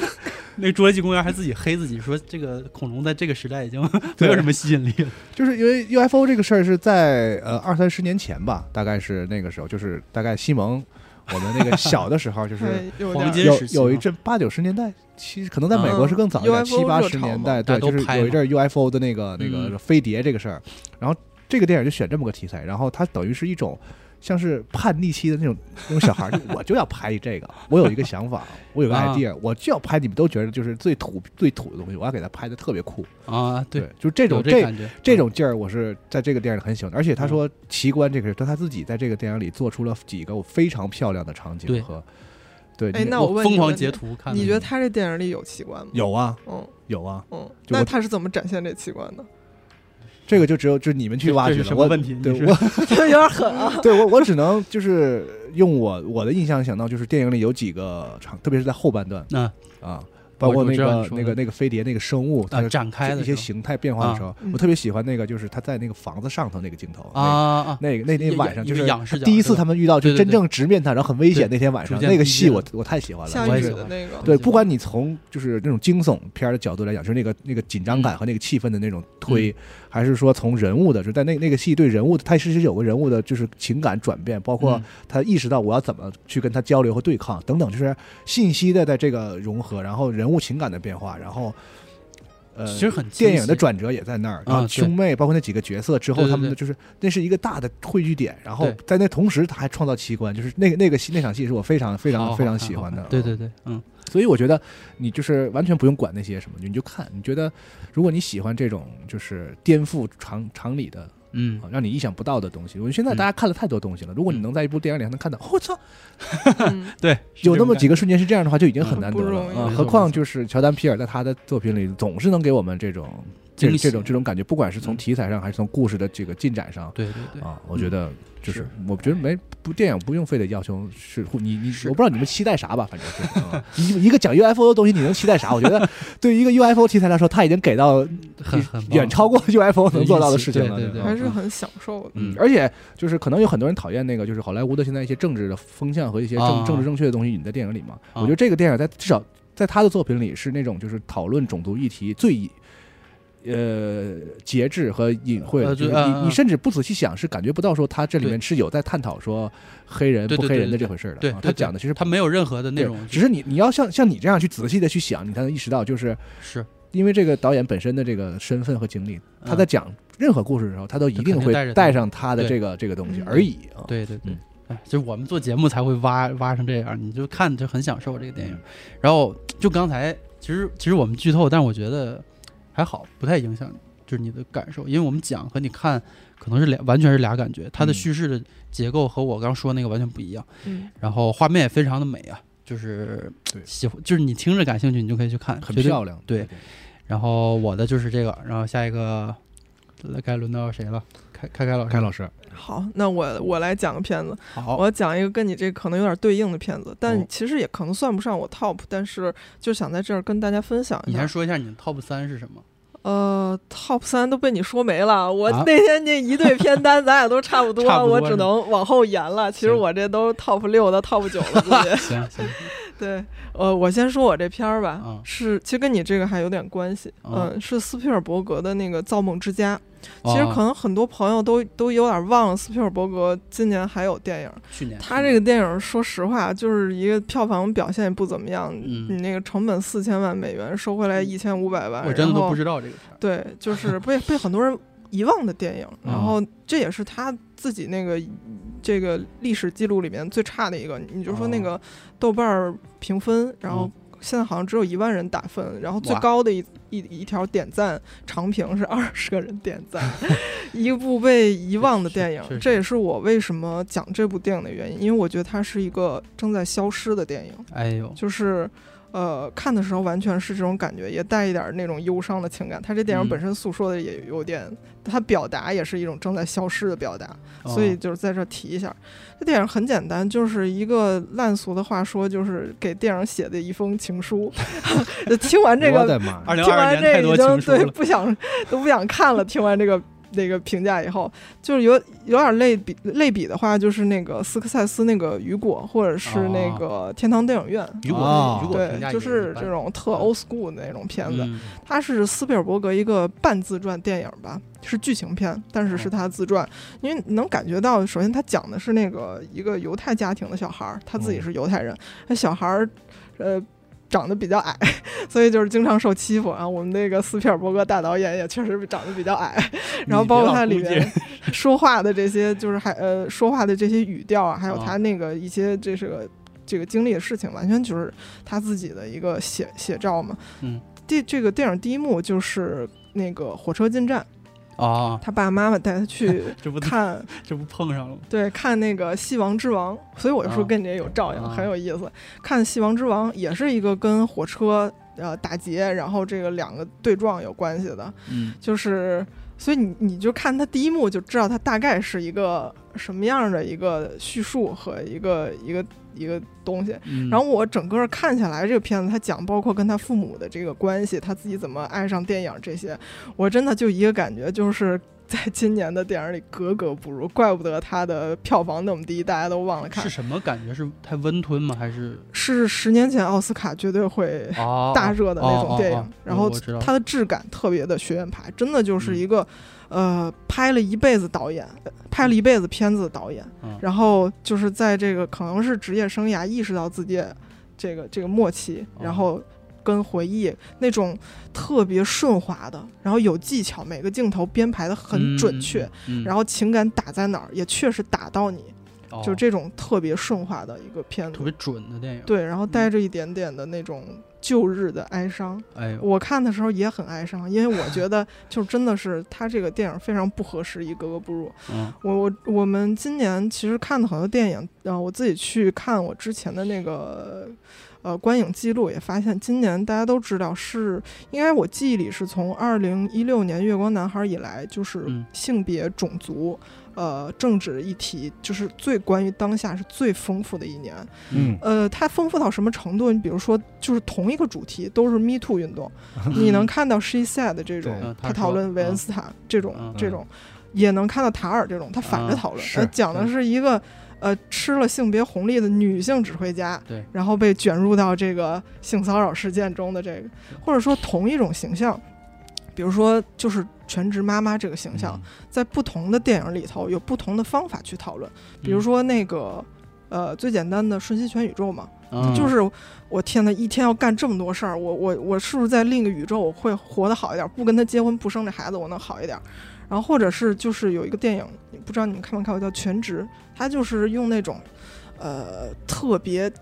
那侏罗纪公园还自己黑自己说，这个恐龙在这个时代已经 没有什么吸引力了。就是因为 UFO 这个事儿是在呃二三十年前吧，大概是那个时候，就是大概西蒙我们那个 小的时候，就是黄金有有一阵八九十年代，其实可能在美国是更早一点，嗯七八十年代，对，就是有一阵 UFO 的那个那个嗯飞碟这个事儿，然后这个电影就选这么个题材，然后它等于是一种。像是叛逆期的那种那种小孩 我就要拍这个，我有一个想法，我有个啊 idea，、我就要拍你们都觉得就是最土最土的东西，我要给他拍的特别酷。啊，对，就这种有这感觉，这种劲儿，我是在这个电影里很喜欢的。而且他说奇观这个，他他自己在这个电影里做出了几个非常漂亮的场景对和对。哎那我问你疯狂截图看。你觉得他这电影里有奇观吗？有啊嗯有啊，嗯，那他是怎么展现这奇观的？这个就只有就是你们去挖掘了。我问题对我 有点狠啊！对我我只能就是用我我的印象想到，就是电影里有几个场，特别是在后半段那啊，包括那个那个那个飞碟那个生物，它啊展开的一些形态变化的时候，嗯我特别喜欢那个就是他在那个房子上头那个镜头啊啊，那个那那晚上就是第一次他们遇到，就真正直面他，然后很危险那天晚上那个戏我我太喜欢了。下雨我也喜欢的那个，对，不管你从就是那种惊悚片的角度来讲，就是那个那个紧张感嗯和那个气氛的那种推，还是说从人物的，就在那那个戏对人物的，他其实有个人物的就是情感转变，包括嗯他意识到我要怎么去跟他交流和对抗等等，就是信息的在这个融合，然后人物情感的变化，然后。呃，其实很电影的转折也在那儿，然后啊兄妹包括那几个角色之后，他们的就是那是一个大的汇聚点，然后在那同时他还创造奇观，就是那个那个戏那场戏是我非常非常好非常喜欢的。对对对，嗯，所以我觉得你就是完全不用管那些什么，你就看，你觉得如果你喜欢这种就是颠覆常常理的，嗯。啊，让你意想不到的东西，我现在嗯。大家看了太多东西了，如果你嗯。能在一部电影里还能看到，我操，嗯。对，有那么几个个瞬间是这样的话，就已经很嗯难得了啊！何况就是乔丹皮尔在他的作品里总是能给我们这种这种这种感觉，不管是从嗯。题材上还是从故事的这个进展上对对对，啊，我觉得就是是我觉得没不电影不用非得要求是你你是我不知道你们期待啥吧，反正是啊一一个讲 UFO 的东西，你能期待啥？我觉得 对于一个 UFO 题材来说，他已经给到很很远超过 UFO 能做到的事情了，对对对还是很享受的。嗯，而且就是可能有很多人讨厌那个，就是好莱坞的现在一些政治的风向和一些政、啊政治正确的东西引在电影里嘛。啊我觉得这个电影在至少在他的作品里是那种就是讨论种族议题最。呃，节制和隐晦你你甚至不仔细想，是感觉不到说他这里面是有在探讨说黑人不黑人的这回事儿的。对对啊他讲的其实他没有任何的内容，只是你你要像像你这样去仔细的去想，你才能意识到，就是是因为这个导演本身的这个身份和经历，他嗯在讲任何故事的时候，他都一定会带上他的这个这个东西嗯而已啊。对对对嗯，哎，就是我们做节目才会挖挖成这样，你就看就很享受这个电影嗯。然后就刚才其实其实我们剧透，但是我觉得还好，不太影响就是你的感受，因为我们讲和你看可能是俩完全是俩感觉，它的嗯叙事的结构和我刚说那个完全不一样，嗯，然后画面也非常的美啊，就是喜欢就是你听着感兴趣，你就可以去看，很漂亮。对然后我的就是这个，然后下一个来该轮到谁了？开开开老师，开老师，好，那我我来讲个片子，好，我讲一个跟你这可能有点对应的片子，但哦其实也可能算不上我 top，但是就想在这儿跟大家分享一下你先。说一下你的 top 三是什么？呃，top 三都被你说没了。我啊那天那一对片单，咱俩都差不多，差不多我只能往后延了。其实我这都 top 六到 top 九了，估计。行行，对，呃，我先说我这片儿吧，嗯是其实跟你这个还有点关系，嗯嗯，是斯皮尔伯格的那个《造梦之家》。其实哦可能很多朋友都都有点忘了，斯皮尔伯格今年还有电影。去年他这个电影，说实话，就是一个票房表现也不怎么样。嗯你那个成本四千万美元，收回来一千五百万，我真的都不知道这个片。对，就是被被很多人遗忘的电影。然嗯后这也是他自己那个这个历史记录里面最差的一个。你就说那哦个豆瓣儿评分，然后嗯现在好像只有一万人打分，然后最高的一一一条点赞长评是二十个人点赞，一部被遗忘的电影这也是我为什么讲这部电影的原因，因为我觉得它是一个正在消失的电影，哎呦，就是。呃，看的时候完全是这种感觉，也带一点那种忧伤的情感。他这电影嗯本身诉说的也有点，它表达也是一种正在消失的表达。所以哦就是在这儿提一下，这电影很简单，就是一个烂俗的话说，就是给电影写的一封情书。听完这个，听完二二年太多这已经情书了，对不想 都不想看了。听完这个那个评价以后，就是有有点类比类比的话，就是那个斯科塞斯那个雨果，或者是那个天堂电影院。雨果对，就是这种特 old school 的那种片子，嗯。它是斯皮尔伯格一个半自传电影吧，是剧情片，但是是他自传，因为能感觉到，首先他讲的是那个一个犹太家庭的小孩儿，他自己是犹太人，那小孩儿，呃。长得比较矮，所以就是经常受欺负啊。我们那个斯皮尔伯格大导演也确实长得比较矮，然后包括他里面说话的这些，就是还呃说话的这些语调啊，还有他那个一些这是个这个经历的事情，完全就是他自己的一个写写照嘛。嗯，第这个电影第一幕就是那个火车进站，啊，他爸爸妈妈带他去 这不看，这不碰上了吗？对，看那个《戏王之王》，所以我就说啊跟你也有照应，啊很有意思。看《戏王之王》也是一个跟火车呃打劫，然后这个两个对撞有关系的，嗯就是。所以你你就看他第一幕就知道他大概是一个什么样的一个叙述和一个一个一个东西。嗯，然后我整个看下来，这个片子他讲包括跟他父母的这个关系，他自己怎么爱上电影这些，我真的就一个感觉，就是 在今年的电影里格格不入，怪不得他的票房那么低，大家都忘了看是。什么感觉？是太温吞吗？还是是十年前奥斯卡绝对会哦 大热的那种电影，哦哦哦然后它的质感特别的学院派，真的就是一个、呃拍了一辈子导演，拍了一辈子片子的导演，嗯然后就是在这个可能是职业生涯意识到自己这个这个末期，哦然后跟回忆那种特别顺滑的，然后有技巧，每个镜头编排的很准确，，嗯嗯嗯然后情感打在哪儿也确实打到你，哦就这种特别顺滑的一个片子特。别准的电影。，对，然后带着一点点的那种旧日的哀伤。哎，我看的时候也很哀伤，因为我 觉得就真的是他这个电影非常不合时宜，格格不入。嗯我我我们今年其实看的很多电影，然后，我自己去看我之前的那个呃观影记录，也发现今年大家都知道是，应该我记忆里是从二零一六年《月光男孩》以来，就是嗯性别、种族。呃，政治议题就是最关于当下是最丰富的一年。嗯，呃，它丰富到什么程度？你比如说，就是同一个主题都是 Me Too 运动，你能看到 She Said 这种他他讨论维恩斯坦这种嗯这种，也能看到塔尔这种，他反着嗯讨论，是呃讲的是一个呃吃了性别红利的女性指挥家，对，然后被卷入到这个性骚扰事件中的这个，或者说同一种形象，比如说就是全职妈妈这个形象，在不同的电影里头有不同的方法去讨论，比如说那个。呃，最简单的瞬息全宇宙嘛，嗯就是我天呐，一天要干这么多事儿，我我我是不是在另一个宇宙我会活得好一点？不跟他结婚，不生这孩子，我能好一点。然后或者是就是有一个电影，不知道你们看没看过，叫《全职》，它就是用那种呃特别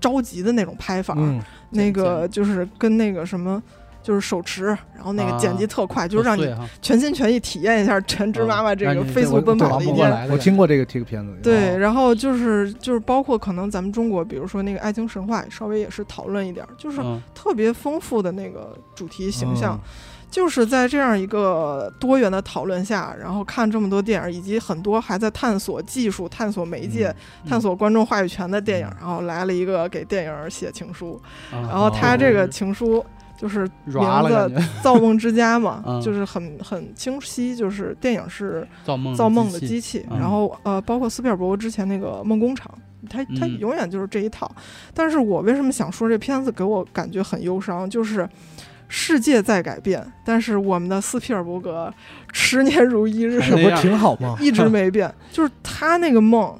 着急的那种拍法，嗯，那个就是跟那个什么。就是手持，然后那个剪辑特快，就是让你全心全意体验一下全职妈妈这个飞速奔跑的一天对我听过这个这个片子，对，哦然后就是就是包括可能咱们中国，比如说那个《爱情神话》，稍微也是讨论一点儿，就是嗯特别丰富的那个主题形象，嗯就是在这样一个多元的讨论下，然后看这么多电影，以及很多还在探索技术、探索媒介、嗯探索观众话语权的电影，嗯然后来了一个给电影写情书，然然后他这个情书。就是名字《造梦之家》嘛，嗯就是很很清晰，就是电影是造梦造梦的机机器，嗯然后呃，包括斯皮尔伯格之前那个《梦工厂》，他他嗯永远就是这一套。但是我为什么想说这片子给我感觉很忧伤，就是世界在改变，但是我们的斯皮尔伯格十年如一日，这不还那样挺好吗？一直 没变，就是他那个梦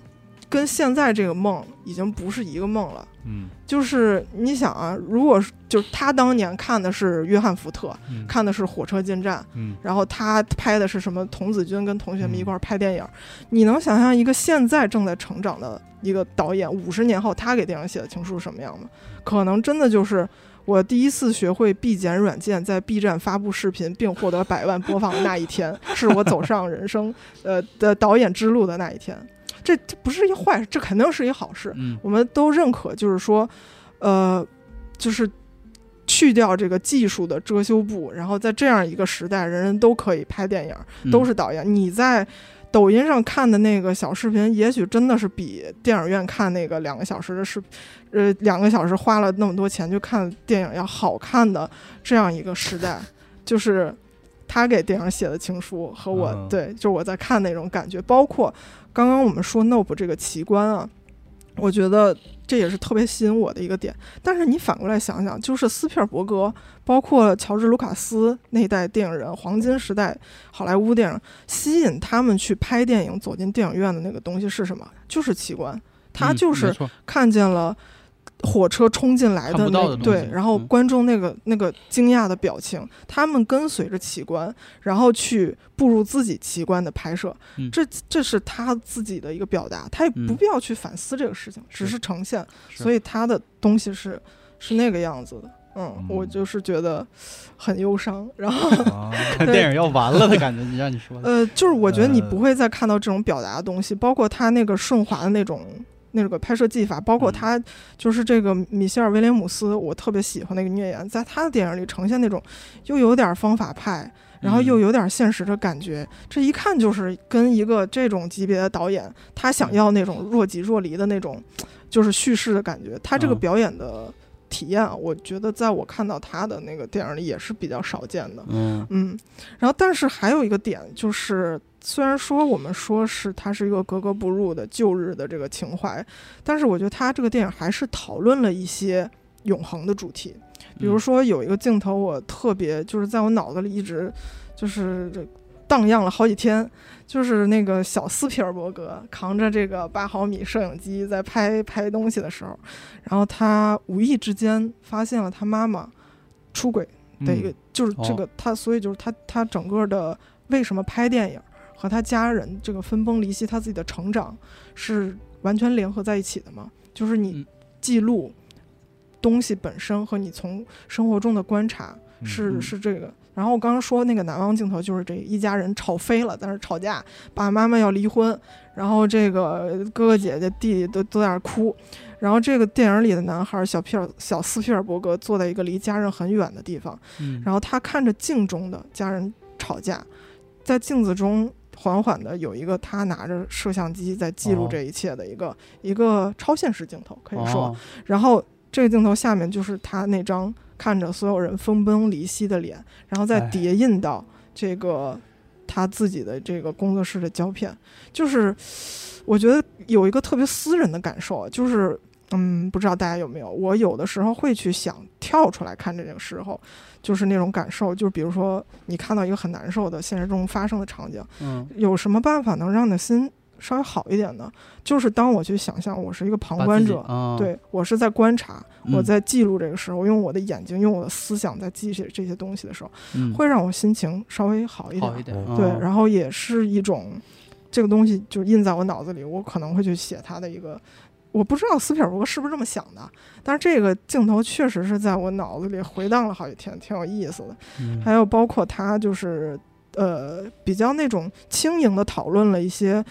跟现在这个梦已经不是一个梦了。嗯，就是你想啊，如果就是他当年看的是约翰福特，嗯看的是火车进站，嗯然后他拍的是什么？童子军跟同学们一块儿拍电影，你能想象一个现在正在成长的一个导演，五十年后他给电影写的情书是什么样吗？可能真的就是我第一次学会 B 剪软件，在 B 站发布视频并获得百万播放的那一天，是我走上人生呃的导演之路的那一天。这这不是一坏事，这肯定是一好事。嗯我们都认可，就是说，呃，就是去掉这个技术的遮羞布，然后在这样一个时代，人人都可以拍电影，嗯都是导演。你在抖音上看的那个小视频，也许真的是比电影院看那个两个小时的视，呃，两个小时花了那么多钱去看电影要好看的。这样一个时代，就是他给电影写的情书和我、嗯。对，就是我在看那种感觉，包括刚刚我们说 Nope 这个奇观啊，我觉得这也是特别吸引我的一个点。但是你反过来想想，就是斯皮尔伯格，包括乔治·卢卡斯那一代电影人，黄金时代好莱坞电影，吸引他们去拍电影、走进电影院的那个东西是什么？就是奇观。他嗯就是看见了火车冲进来的那的，对然后嗯。观众那个那个惊讶的表情，他们跟随着奇观，然后去步入自己奇观的拍摄，嗯。这这是他自己的一个表达，他也不嗯必要去反思这个事情，只是是呈现，所以他的东西是是那个样子的。嗯，嗯。我就是觉得很忧伤，然后 电影要完了的感觉，你让你说的，呃，就是我觉得你呃。不会再看到这种表达的东西，包括他那个顺滑的那种那个拍摄技法，包括嗯。他就是这个米歇尔·威廉姆斯，我特别喜欢那个女演员，在他的电影里呈现那种又有点方法派，然后又嗯。有点现实的感觉，这一看就是跟一个这种级别的导演，他想要那种若即若离的那种，就是叙事的感觉，他这个嗯。表演的体验啊，我觉得在我看到他的那个电影里也是比较少见的。嗯嗯，然后但是还有一个点就是，虽然说我们说是它是一个格格不入的旧日的这个情怀，但是我觉得他这个电影还是讨论了一些永恒的主题。比如嗯说有一个镜头，我特别就是在我脑子里一直就是荡漾了好几天，就是那个小斯皮尔伯格扛着这个八毫米摄影机在拍拍东西的时候，然后他无意之间发现了他妈妈出轨的一个，就是这个他，所以就是他他整个的为什么拍电影和他家人这个分崩离析，他自己的成长是完全联合在一起的嘛？就是你嗯记录东西本身和你从生活中的观察嗯是、嗯是这个。然后我刚刚说那个难忘镜头，就是这一家人吵飞了，在那儿吵架，爸爸妈妈要离婚，然后这个哥哥姐姐弟弟都都在哭，然后这个电影里的男孩小皮尔小斯皮尔伯格坐在一个离家人很远的地方，嗯，然后他看着镜中的家人吵架，在镜子中缓缓的有一个他拿着摄像机在记录哦这一切的一个、一个超现实镜头，可以说。哦然后这个镜头下面就是他那张看着所有人分崩离析的脸，然后再哎叠印到这个他自己的这个工作室的胶片，就是我觉得有一个特别私人的感受，就是。嗯，不知道大家有没有？我有的时候会去想跳出来看这个时候，就是那种感受。就是比如说，你看到一个很难受的现实中发生的场景，嗯，有什么办法能让你的心稍微好一点的？就是当我去想象我是一个旁观者，啊，对我是在观察，我嗯在记录这个时候，用我的眼睛，用我的思想在记这这些东西的时候，嗯会让我心情稍微好一点。好一点，对，嗯然后也是一种这个东西就印在我脑子里，我可能会去写它的一个。我不知道斯皮尔伯格是不是这么想的，但是这个镜头确实是在我脑子里回荡了好几天，挺有意思的。嗯还有包括他就是呃比较那种轻盈的讨论了一些。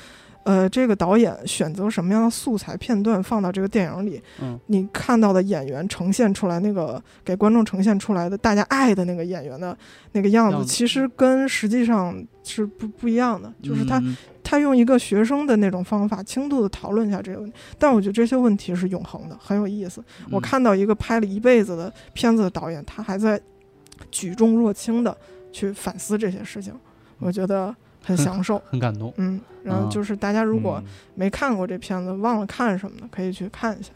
呃，这个导演选择什么样的素材片段放到这个电影里，嗯你看到的演员呈现出来那个给观众呈现出来的大家爱的那个演员的那个样子，其实跟实际上是不不一样的。就是他嗯他用一个学生的那种方法，轻度的讨论一下这个问题，但我觉得这些问题是永恒的，很有意思。我嗯看到一个拍了一辈子的片子的导演，他还在举重若轻的去反思这些事情，我觉得很享受。很感动。嗯，然后啊就是大家如果嗯没看过这片子，忘了看什么的，可以去看一下。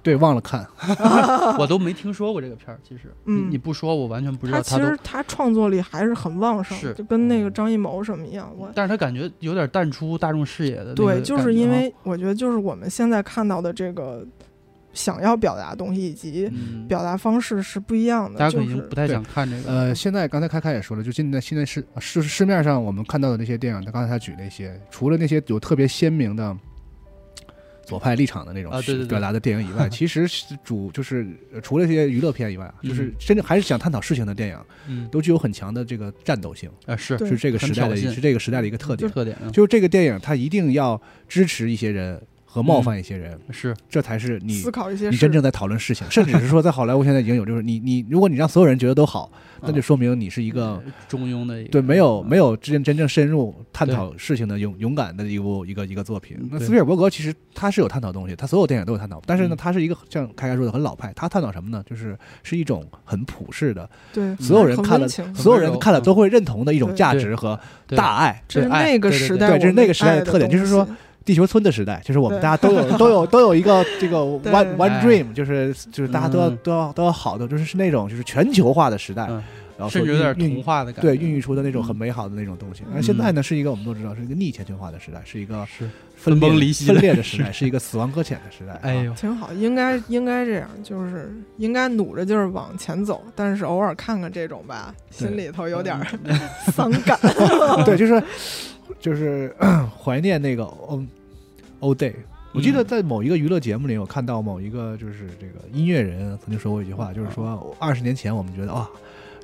对忘了看，我都没听说过这个片儿，其实，你嗯你不说，我完全不知道他都其实，他创作力还是很旺盛，是就跟那个张艺谋什么一样。我但是他感觉有点淡出大众视野的对。就是因为我觉得就是我们现在看到的这个想要表达的东西以及嗯，表达方式是不一样的，大家可能已经不太想看这个。呃，现在刚才开开也说了，就现在现在市市市面上我们看到的那些电影，他刚才他举那些，除了那些有特别鲜明的左派立场的那种啊对对对。表达的电影以外，其实主就是呃除了这些娱乐片以外啊，就是嗯真正还是想探讨事情的电影，嗯，都具有很强的这个战斗性，啊是。是这个时代的是这个时代的一个特点。特点，嗯。就是这个电影，它一定要支持一些人和冒犯一些人，是。这才是你思考一些你真正在讨论事情，甚至是说在好莱坞现在已经有，就是你你，如果你让所有人觉得都好，那就说明你是一个呃中庸的一个对没有没有有真真正深入探讨事情的勇勇敢的一部一个一个作品。那斯皮尔伯格其实他是有探讨东西，他所有电影都有探讨，但是呢，嗯。他是一个像开开说的很老派，他探讨什么呢？就是是一种很普世的，对，所有人看了所有人看了嗯。都会认同的一种价值和大爱。这是爱那个时代对这是那个时代的特点就是说地球村的时代，就是我们大家都有 都有都有一个这个 one one 哎。dream，就是就是大家都要嗯。都要都要好的，就是是那种就是全球化的时代，嗯。然后甚至有点童话的感觉，对孕育出的那种嗯。很美好的那种东西。嗯。而现在呢，是一个我们都知道是一个逆全球化的时代，是一个是。分分崩离析的分裂的时代，是一个死亡搁浅的时代。啊哎呦，挺好，应该应该这样，就是应该努着劲儿往前走，但是偶尔看看这种吧，心里头有点儿 伤感。对，就是就是 怀念那个 old old day。我记得嗯在某一个娱乐节目里，我看到某一个就是这个音乐人曾经说过一句话，就是说二十年前我们觉得啊。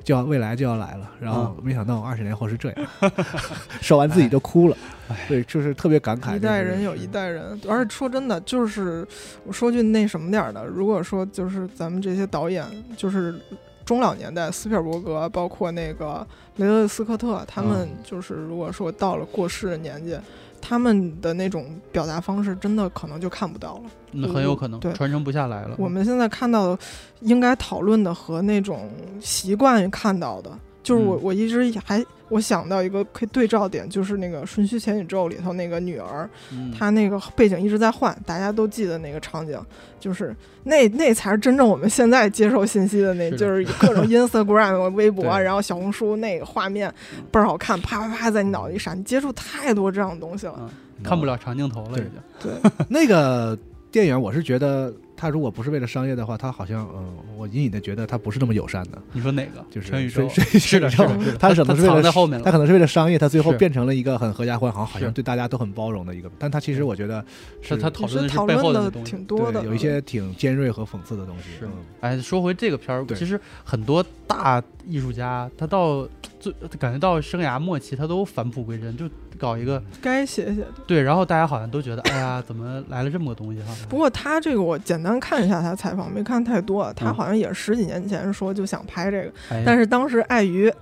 就要未来就要来了，然后没想到二十年后是这样，说完自己都哭了。对，就是特别感慨。一代人有一代人，而且说真的，就是我说句那什么点儿的，如果说就是咱们这些导演，就是中老年代，斯皮尔伯格，包括那个雷德斯科特，他们嗯就是如果说到了过世的年纪，他们的那种表达方式，真的可能就看不到了。那很有可能对传承不下来了。我们现在看到的，应该讨论的和那种习惯看到的，就是我、嗯我一直还我想到一个可以对照点，就是那个《瞬息全宇宙》里头那个女儿，嗯她那个背景一直在换，大家都记得那个场景，就是那那才是真正我们现在接受信息的那，是的就是各种 Instagram、微博，然后小红书那个画面倍儿好看，啪啪啪在你脑子里闪，你接触太多这样的东西了。嗯看不了长镜头了，已经。对，那个电影，我是觉得它如果不是为了商业的话，它好像嗯，我隐隐的觉得它不是那么友善的。你说哪个？就是全宇宙水水是的，是水宇宙的，是的。它可能是为了藏在后面了。它可能是为了商业，他最后变成了一个很合家欢，好像好像对大家都很包容的一个。但他其实我觉得是他他讨其实讨论的。挺多的，有一些挺尖锐和讽刺的东西。哎，说回这个片儿，其实很多大艺术家，他到最感觉到生涯末期，他都返璞归真，就搞一个该写写的。对，然后大家好像都觉得，哎呀，怎么来了这么个东西哈？不过他这个我简单看一下他采访，没看太多。他嗯好像也是十几年前说就想拍这个，哎但是当时碍于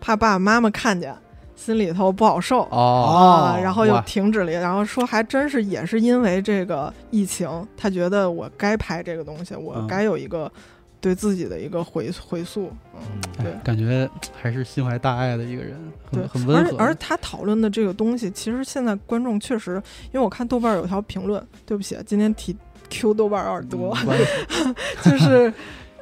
怕爸爸妈妈看见，心里头不好受。哦啊，然后又停止了，然后说还真是也是因为这个疫情，他觉得我该拍这个东西，我嗯该有一个对自己的一个回回溯，嗯，嗯对哎，感觉还是心怀大爱的一个人，对很很温和。而而他讨论的这个东西，其实现在观众确实，因为我看豆瓣有条评论，对不起，今天提 Q 豆瓣有点多，嗯 就是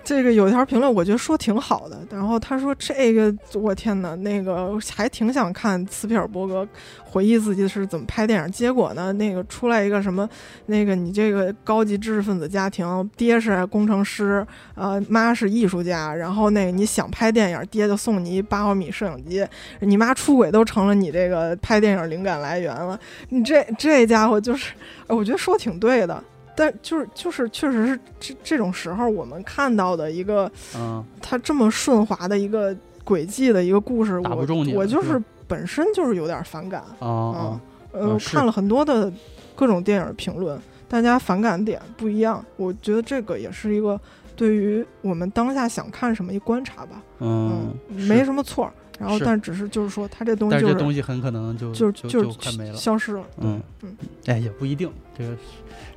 这个有一条评论，我觉得说挺好的。然后他说：“这个我天哪，那个还挺想看斯皮尔伯格回忆自己是怎么拍电影。结果呢，那个出来一个什么，那个你这个高级知识分子家庭，爹是工程师，呃，妈是艺术家，然后那个你想拍电影，爹就送你一八毫米摄影机，你妈出轨都成了你这个拍电影灵感来源了。你这这家伙就是，我觉得说挺对的。”但就是就是确实是这这种时候，我们看到的一个嗯，他这么顺滑的一个轨迹的一个故事，我打不中你了我就是是本身就是有点反感。啊哦，呃，看了很多的各种电影评论，大家反感点不一样。我觉得这个也是一个对于我们当下想看什么一观察吧。嗯，没什么错儿。然后但只是就是说，他这东西这东西很可能就就就就快没了。消失了。嗯嗯，哎，也不一定，这个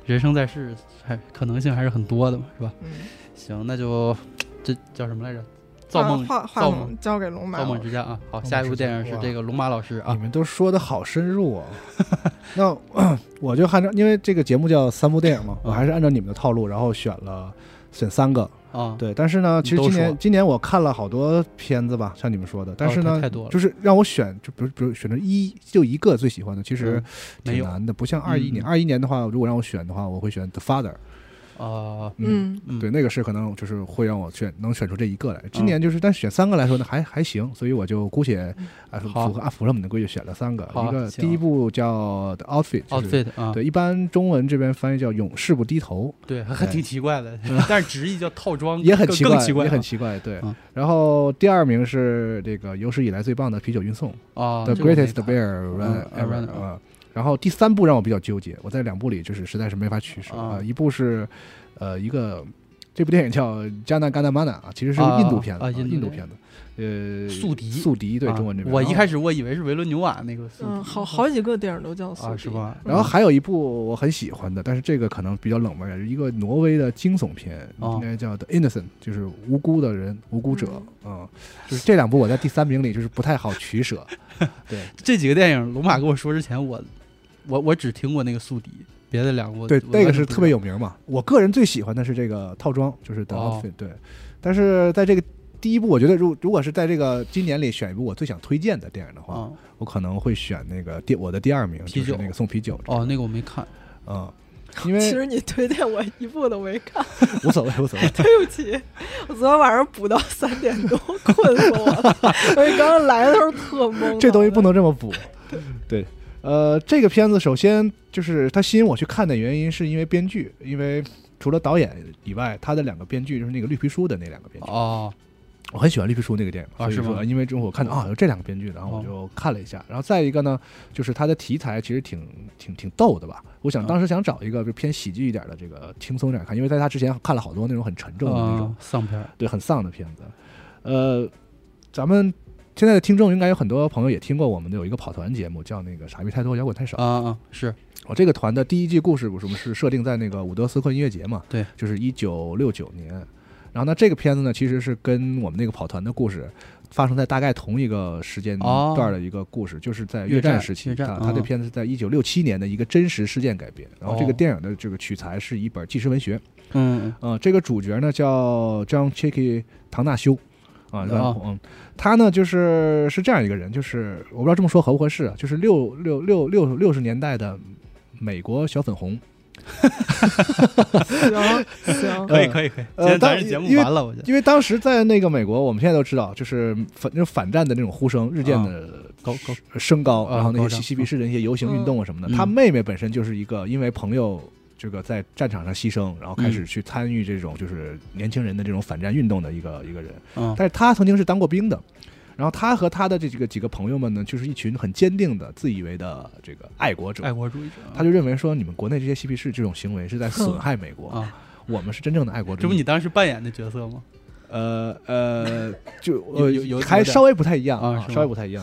人生在世，还可能性还是很多的嘛，是吧？嗯，行，那就这叫什么来着？造梦造梦梦交给龙马造。梦之家啊！好，下一部电影是这个龙马老师啊你，们都说的好深入啊。那 我就按照，因为这个节目叫三部电影嘛，我嗯还是按照你们的套路，然后选了选三个。啊，对，但是呢，其实今年今年我看了好多片子吧，像你们说的，但是呢，太太多了。就是让我选，就比如比如选择一就一个最喜欢的，其实挺难的。不像二一年，嗯。二一年的话，如果让我选的话，我会选《The Father》，啊，嗯嗯，对，那个是可能就是会让我选能选出这一个来。今嗯。年就是，但选三个来说呢，还还行，所以我就姑且啊符合按符合我们的规矩选了三个。一个第一部叫《The Outfit》，outfit 啊，对，一般中文这边翻译叫“勇士不低头。对，还还挺奇怪的，但是直译叫套装”，也很奇怪，更更奇怪，也很奇怪。对。嗯，然后第二名是这个有史以来最棒的啤酒运送，啊 The Greatest Beer Run 嗯 Ever Run 啊。然后第三部让我比较纠结，我在两部里就是实在是没法取舍啊啊。一部是呃一个这部电影叫《加纳甘纳玛纳》啊，其实是印度片子，啊印度印度片子。呃，宿敌宿敌对啊中文这边。我一开始我以为是维伦纽瓦那个宿敌嗯，好好几个电影都叫宿啊，敌是？吧？然后还有一部我很喜欢的，但是这个可能比较冷门，是一个挪威的惊悚片，哦应该叫《The Innocent》，就是无辜的人、无辜者。嗯，就是这两部我在第三名里就是不太好取舍。对 这几个电影，龙马跟我说之前，我我我只听过那个宿敌，别的两个我对，我那个是特别有名嘛。我个人最喜欢的是这个套装，就是 The 哦 Outfit、对，但是在这个第一部，我觉得如如果是在这个今年里选一部我最想推荐的电影的话，啊我可能会选那个第我的第二名，啤酒就是那个送啤酒。哦，那个我没看嗯，因为其实你推荐我一部都没看，无所谓，无所谓。对不起，我昨天晚上补到三点多，困死我了。所以刚刚来的时候特懵。这东西不能这么补。对，呃，这个片子首先就是它吸引我去看的原因，是因为编剧，因为除了导演以外，他的两个编剧就是那个绿皮书的那两个编剧，哦我很喜欢绿皮书那个电影，啊是吗说因为中我看到啊有这两个编剧，然后我就看了一下，然后再一个呢，就是它的题材其实挺挺挺逗的吧。我想啊当时想找一个就偏喜剧一点的这个轻松一点看，因为在他之前看了好多那种很沉重的那种啊，丧片对，很丧的片子。呃，咱们现在的听众应该有很多朋友也听过我们的有一个跑团节目，叫那个“傻逼太多，摇滚太少”。啊啊是我这个团的第一季故事我们是设定在那个伍德斯克音乐节嘛？对，就是一九六九年。然后呢，这个片子呢，其实是跟我们那个跑团的故事发生在大概同一个时间哦段的一个故事，就是在越战时期。越战啊，他这哦片子是在一九六七年的一个真实事件改编。然后这个哦电影的这个取材是一本纪实文学。嗯呃，这个主角呢叫 John Chicky 唐纳修，啊，哦。嗯，他呢就是是这样一个人，就是我不知道这么说合不合适啊，就是六六六六六十年代的美国小粉红，行行，可以可以可以，呃今天咱当这节目因为完了，我觉得因为当时在那个美国，我们现在都知道，就是反就反战的那种呼声日渐的高高升高，啊然后那些嬉嬉皮士的那些游行运动啊什么的，嗯。他妹妹本身就是一个因为朋友。这个在战场上牺牲，然后开始嗯去参与这种就是年轻人的这种反战运动的一个一个人，嗯但是他曾经是当过兵的，然后他和他的这几个几个朋友们呢，就是一群很坚定的、自以为的这个爱国者。爱国主义者，他就认为说，你们国内这些嬉皮士这种行为是在损害美国，啊，我们是真正的爱国者。这不你当时扮演的角色吗？呃呃，就 有呃有有有还稍微不太一样啊稍微不太一样。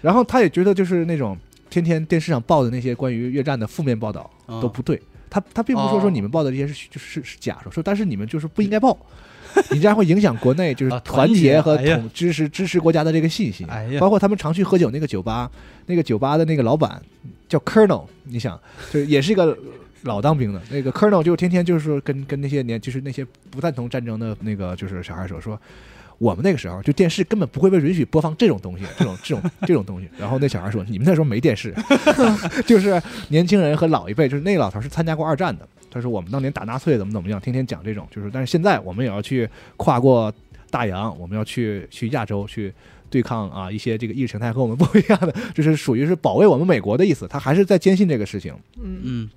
然后他也觉得就是那种天天电视上报的那些关于越战的负面报道啊都不对。他他并不是说说哦你们报的这些是就是是假说，说但是你们就是不应该报，你这样会影响国内就是啊团团结结和统支持支持国家的这个信心。哎呀包括他们常去喝酒那个酒吧，那个酒吧的那个老板叫 Colonel，你想，就也是一个老当兵的那个 Colonel，就天天就是说跟跟那些年就是那些不赞同战争的那个就是小孩说说。我们那个时候就电视根本不会被允许播放这种东西，这种这种这种东西。然后那小孩说：“你们那时候没电视，就是年轻人和老一辈，就是那个老头是参加过二战的。他说我们当年打纳粹怎么怎么样，天天讲这种，就是但是现在我们也要去跨过大洋，我们要去去亚洲去对抗啊一些这个意识形态和我们不一样的，就是属于是保卫我们美国的意思。他还是在坚信这个事情。嗯嗯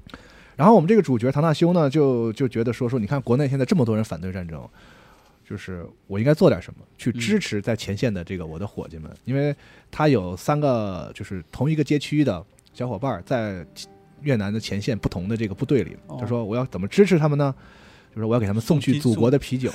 然后我们这个主角唐纳修呢，就就觉得说说，你看国内现在这么多人反对战争，就是我应该做点什么去支持在前线的这个我的伙计们，因为他有三个就是同一个街区的小伙伴在越南的前线不同的这个部队里，哦。他说我要怎么支持他们呢？就是我要给他们送去祖国的啤酒。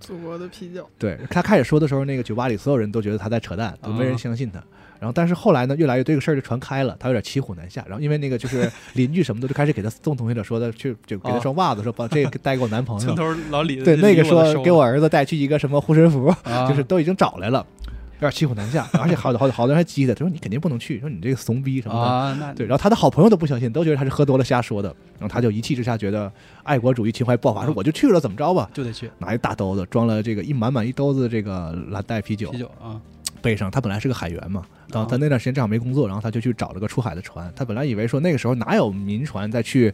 祖国的啤酒，对他开始说的时候，那个酒吧里所有人都觉得他在扯淡，都没人啊相信他。然后，但是后来呢，越来越这个事儿就传开了，他有点骑虎难下。然后，因为那个就是邻居什么的，就开始给他送东西的，说的去就给他双袜子，说把 这个带给我男朋友。村头老李对，那个说给我儿子带去一个什么护身符，啊就是都已经找来了，有点骑虎难下。而且好好好多人还激他，他说你肯定不能去，说你这个怂逼什么的。啊，那对，然后他的好朋友都不相信，都觉得他是喝多了瞎说的。然后他就一气之下觉得爱国主义情怀爆发，说啊我就去了，怎么着吧？就得去拿一大兜子装了这个一满满一兜子这个蓝带啤酒啤，酒啊，背上。他本来是个海员嘛，然后他那段时间正好没工作，然后他就去找了个出海的船。他本来以为说那个时候哪有民船再去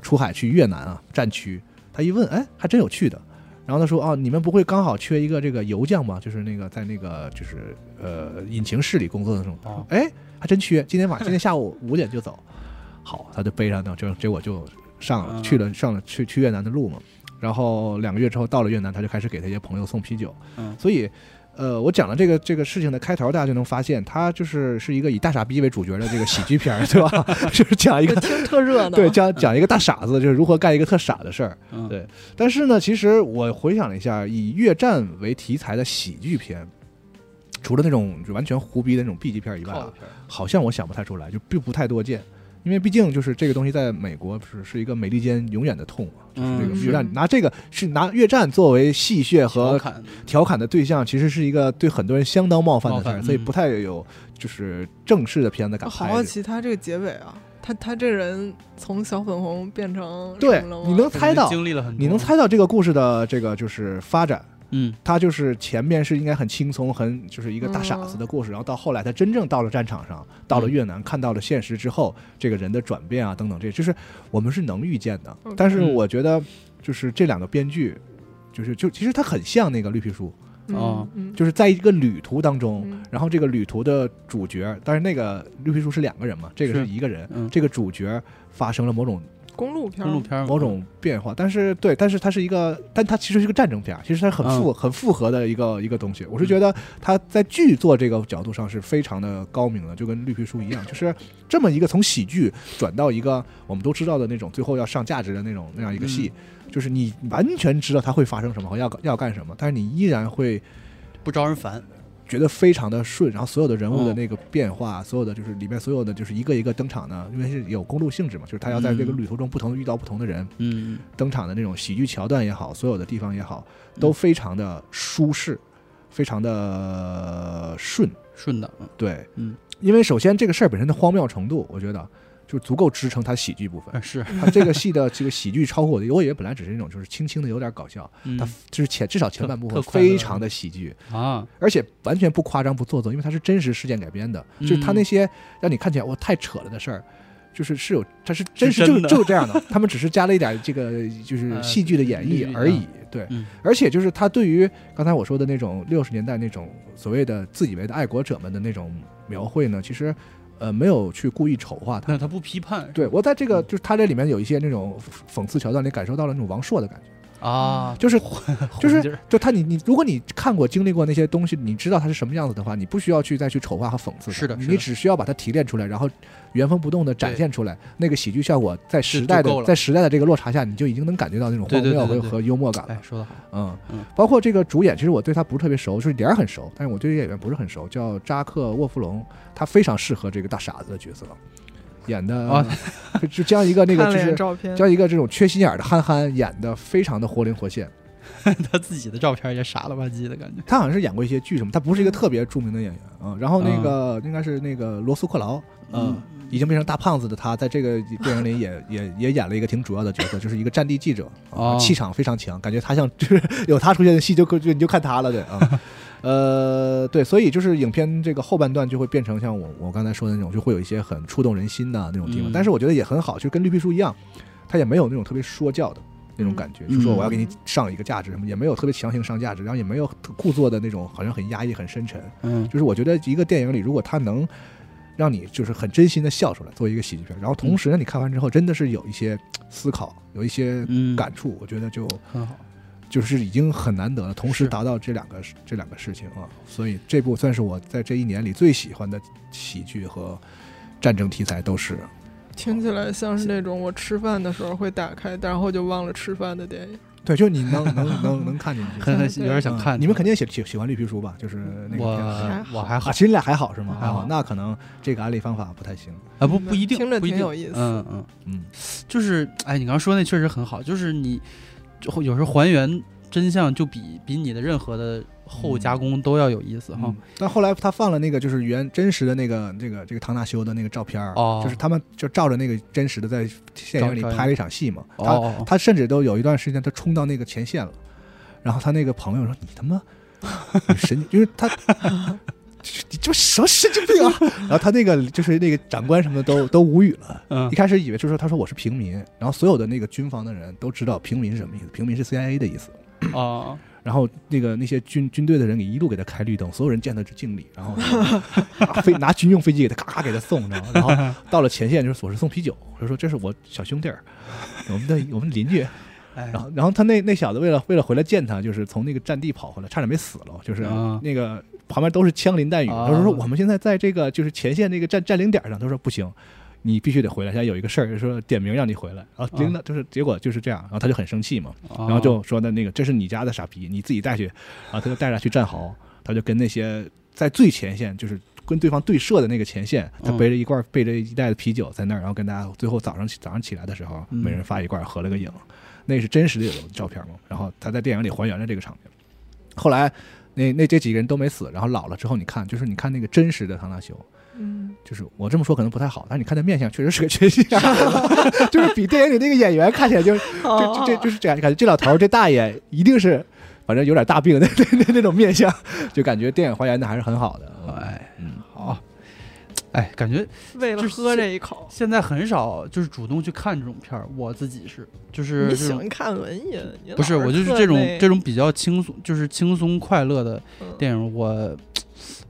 出海去越南啊战区，他一问，哎，还真有去的。然后他说：“哦，你们不会刚好缺一个这个油匠吗？就是那个在那个就是呃引擎室里工作的那种。哦哎，还真缺。今天晚今天下午五点就走。好，他就背上那就结果就上了嗯去了上了去去越南的路嘛。然后两个月之后到了越南，他就开始给他一些朋友送啤酒。嗯所以。”呃，我讲了这个这个事情的开头，大家就能发现，它就是是一个以大傻逼为主角的这个喜剧片，对吧？就是讲一个听特热闹。对讲讲一个大傻子，就是如何干一个特傻的事儿。嗯对但是呢，其实我回想了一下，以越战为题材的喜剧片，除了那种就完全胡逼的那种 B 级片以外好像我想不太出来，就并不太多见。因为毕竟就是这个东西在美国是是一个美利坚永远的痛啊，就是这个嗯越战是。拿这个是拿越战作为戏谑和调侃的。对象，其实是一个对很多人相当冒犯的事儿，嗯所以不太有就是正式的片子敢我好拍。好奇他这个结尾啊，他他这人从小粉红变成对你能猜到经历了很多，你能猜到这个故事的这个就是发展，嗯。他就是前面是应该很轻松，很就是一个大傻子的故事，然后到后来他真正到了战场上，到了越南，看到了现实之后，这个人的转变啊等等，这就是我们是能预见的。但是嗯我觉得，就是这两个编剧，就是就其实他很像那个绿皮书，啊嗯，就是在一个旅途当中，嗯然后这个旅途的主角，但是那个绿皮书是两个人嘛，这个是是一个人，嗯，这个主角发生了某种公路片，公路片某种变化，但是对，但是它是一个，但它其实是一个战争片，其实它很复、很复合的一个一个东西。我是觉得它在剧作这个角度上是非常的高明的，就跟绿皮书一样，就是这么一个从喜剧转到一个我们都知道的那种最后要上价值的那种那样一个戏，就是你完全知道它会发生什么和要要干什么，但是你依然会不招人烦，觉得非常的顺，然后所有的人物的嗯。那个变化，所有的就是里面所有的就是一个一个登场的，因为是有公路性质嘛，就是他要在这个嗯。旅途中不同的遇到不同的人，嗯。登场的那种喜剧桥段也好，所有的地方也好，都非常的舒适，非常的顺。顺的，嗯。对，嗯，因为首先这个事儿本身的荒谬程度，我觉得就足够支撑他喜剧部分。哎是，他这个戏的这个喜剧超乎我的，我以为本来只是那种就是轻轻的有点搞笑，嗯。它就是前至少前半部分非常的喜剧，啊，而且完全不夸张不做作，因为它是真实事件改编的，嗯。就是他那些让你看起来哇太扯了的事儿。就是是有，它是真实就是就是这样的，他们只是加了一点这个就是呃戏剧的演绎而已，对，嗯。而且就是他对于刚才我说的那种六十年代那种所谓的自以为的爱国者们的那种描绘呢，其实呃没有去故意丑化他。那他不批判，对我在这个就是他这里面有一些那种讽刺桥段里感受到了那种王朔的感觉，啊，就是 就是就他你你如果你看过经历过那些东西，你知道他是什么样子的话，你不需要去再去丑化和讽刺，是的你只需要把它提炼出来，然后原封不动的展现出来，那个喜剧效果在时代的在时代的这个落差下，你就已经能感觉到那种荒谬和幽默感了哎。说得好，嗯嗯包括这个主演，其实我对他不是特别熟，就是脸儿很熟，但是我对这个演员不是很熟，叫扎克沃夫隆，他非常适合这个大傻子的角色，演的啊就就将一个那个就是，将一个这种缺心眼儿的憨憨演的非常的活灵活现。他自己的照片也傻了吧唧的感觉，他好像是演过一些剧什么，他不是一个特别著名的演员啊。然后那个应该是那个罗斯克劳，嗯，已经变成大胖子的他，在这个电影里也也也演了一个挺主要的角色，就是一个战地记者，啊，哦气场非常强，感觉他像就是有他出现的戏就就你就看他了，对啊。呃，对，所以就是影片这个后半段就会变成像我我刚才说的那种，就会有一些很触动人心的那种地方。嗯。但是我觉得也很好，就跟绿皮书一样，他也没有那种特别说教的那种感觉，嗯。就说我要给你上一个价值什么，也没有特别强行上价值，然后也没有故作的那种好像很压抑、很深沉。嗯。就是我觉得一个电影里，如果它能让你就是很真心的笑出来，作为一个喜剧片，然后同时呢，你看完之后真的是有一些思考，有一些嗯，感触，我觉得就很好，就是已经很难得了，同时达到这两个这两个事情啊，所以这部算是我在这一年里最喜欢的喜剧和战争题材都是。听起来像是那种我吃饭的时候会打开，然后就忘了吃饭的电影。对，就你能能能 能看进去。很很有点想看。嗯你们肯定喜喜喜欢绿皮书吧？就是那个我我还好其实你俩还好是吗？还好啊，那可能这个安利方法不太行。啊，不不一定，听着不一定挺有意思嗯嗯，嗯，就是哎，你刚刚说那确实很好，就是你就有时候还原真相，就比比你的任何的后加工都要有意思哈嗯。但后来他放了那个就是原真实的那个这个这个唐纳修的那个照片儿哦就是他们就照着那个真实的在电影里拍了一场戏嘛。他他甚至都有一段时间他冲到那个前线了，然后他那个朋友说：“你他妈，你神！”因为他你这什么神经病啊！然后他那个就是那个长官什么的都都无语了。嗯一开始以为就是说他说我是平民，然后所有的那个军方的人都知道平民是什么意思，平民是 CIA 的意思。啊，然后那个那些军军队的人给一路给他开绿灯，所有人见他就敬礼，然后拿飞 拿军用飞机给他咔咔给他送，你知道吗？然后到了前线就是我是送啤酒，我说这是我小兄弟儿，我们的我们邻居。哎然后然后他那那小子为了为了回来见他，就是从那个战地跑回来，差点没死了，就是啊那个旁边都是枪林弹雨。啊他说说我们现在在这个就是前线那个占占领点上，他说不行。你必须得回来，现在有一个事儿，说点名让你回来，然后领导就是结果就是这样，然后他就很生气嘛，然然后就说的那个这是你家的傻逼，你自己带去，然后他就带着去战壕，他就跟那些在最前线，就是跟对方对射的那个前线，他嗯背着一罐背着一袋的啤酒在那儿，然后跟大家最后早上起早上起来的时候，嗯每人发一罐，合了个影，那是真实的有照片嘛，然后他在电影里还原了这个场面。后来那那这几个人都没死，然后老了之后，你看就是你看那个真实的唐纳修，嗯，就是我这么说可能不太好，但是你看他面相确实是个缺心眼，就是比电影里那个演员看起来就就 哦这这就是这样，感觉这老头儿这大爷一定是反正有点大病的那那那种面相，就感觉电影还原的还是很好的。哎，嗯，好，哎，感觉为了喝这一口，现在很少就是主动去看这种片儿，我自己是就是你喜欢看文艺？不是我就是这种这种比较轻松，就是轻松快乐的嗯电影，我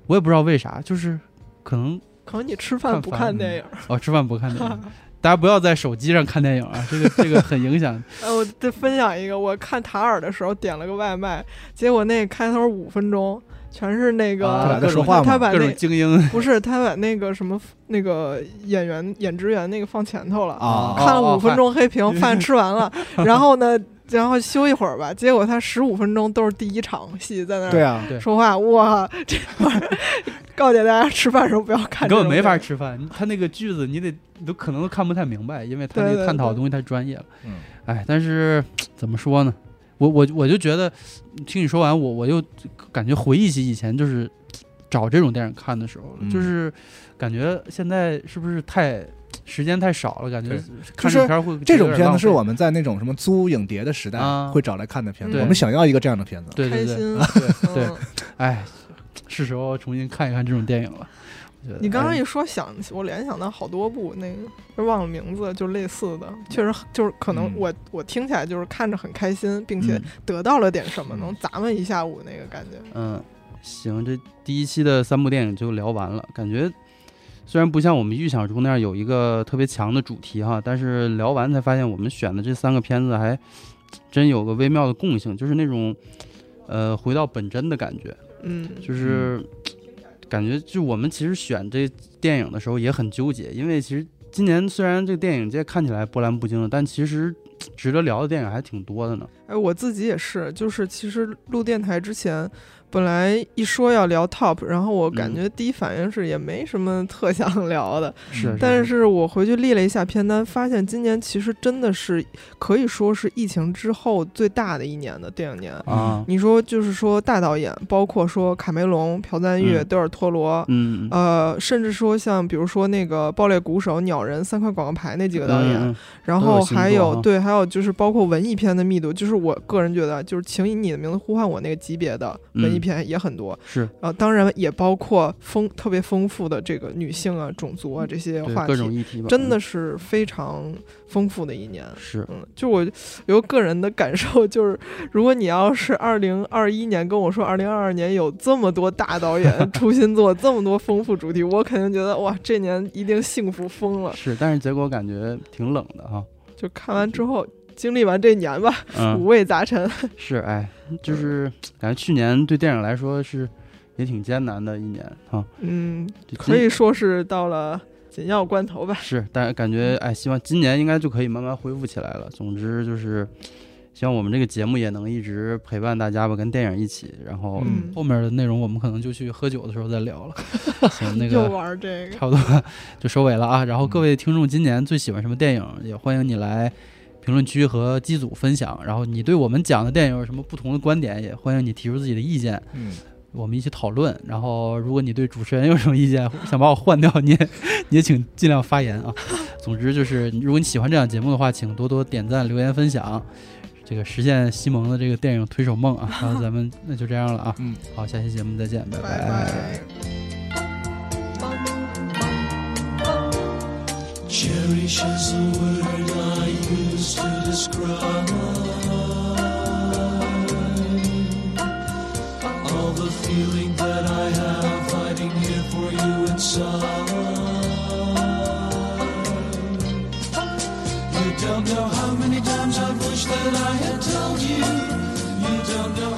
我也不知道为啥，就是可能可能你吃饭不看电影。哦吃饭不看电影，大家不要在手机上看电影啊，这个 这个很影响。呃，我再分享一个，我看塔尔的时候点了个外卖，结果那开头五分钟全是那个、啊他俩在说话吗？他把那种精英 不是他把那个什么那个演员演职员那个放前头了，啊看了哦五分钟黑屏，饭吃完了，然后呢，然后休一会儿吧，结果他十五分钟都是第一场戏在那儿对啊，说话，哇，这会儿 告诫大家吃饭的时候不要看根本没法吃饭，他那个句子你得你都可能都看不太明白，因为他那探讨的东西太专业了。嗯，哎，但是怎么说呢？我我我就觉得，听你说完，我我又感觉回忆起以前就是找这种电影看的时候，嗯就是感觉现在是不是太时间太少了？感觉看就是这片儿会这种片子是我们们在那种什么租影碟的时代啊会找来看的片子。对我们想要一个这样的片子。对对对开心。对哎，是时候重新看一看这种电影了。你刚刚一说想，我联想到好多部那个忘了名字，就类似的，确实就是可能嗯我、我听起来就是看着很开心，并且嗯得到了点什么，嗯能砸闷一下午那个感觉。嗯，行，这第一期的三部电影就聊完了，感觉虽然不像我们预想中那样有一个特别强的主题哈，但是聊完才发现我们选的这三个片子还真有个微妙的共性，就是那种呃回到本真的感觉，嗯，就是感觉就我们其实选这电影的时候也很纠结，因为其实今年虽然这电影界看起来波澜不惊的，但其实值得聊的电影还挺多的呢。哎，我自己也是，就是其实录电台之前，本来一说要聊 top，然后我感嗯。觉第一反应是也没什么特想聊的，是，但是。我回去列了一下片单，发现今年其实真的是可以说是疫情之后最大的一年的电影年。啊，你说就是说大导演，包括说卡梅隆、朴赞郁、嗯。德尔托罗，嗯，呃，甚至说像比如说那个爆裂鼓手、鸟人三块广告牌那几个导演，嗯然后还有对，还有就是包括文艺片的密度，就是我个人觉得，就是请以你的名字呼唤我那个级别的文艺嗯片也很多，是啊，当然也包括丰特别丰富的这个女性啊、种族啊这些话题各种题，议题吧，真的嗯是非常丰富的一年。是嗯，就我有个人的感受，就是如果你要是二零二一年跟我说二零二二年有这么多大导演 出新作，这么多丰富主题，我肯定觉得哇，这年一定幸福疯了。是，但是结果感觉挺冷的哈。就看完之后，经历完这年吧，五嗯，味杂陈。是，哎，就是感觉去年对电影来说是也挺艰难的一年哈。嗯，可以说是到了紧要关头吧。是，但是感觉哎，希望今年应该就可以慢慢恢复起来了。总之就是。希望我们这个节目也能一直陪伴大家吧，跟电影一起。然后嗯后面的内容我们可能就去喝酒的时候再聊了。行，那又个玩这个，差不多就收尾了啊。然后各位听众，今年最喜欢什么电影？也欢迎你来评论区和机组分享。然后你对我们讲的电影有什么不同的观点，也欢迎你提出自己的意见，嗯，我们一起讨论。然后如果你对主持人有什么意见，想把我换掉，你也你也请尽量发言啊。总之就是，如果你喜欢这档节目的话，请多多点赞、留言、分享。这个实现西蒙的这个电影推手梦啊，然后咱们那就这样了啊，嗯，好，下期节目再见，拜拜拜。Cherish is a word I use to describe all the feeling that I have hiding here for you inside. You don't know how many times I've wished that I had told you. You don't know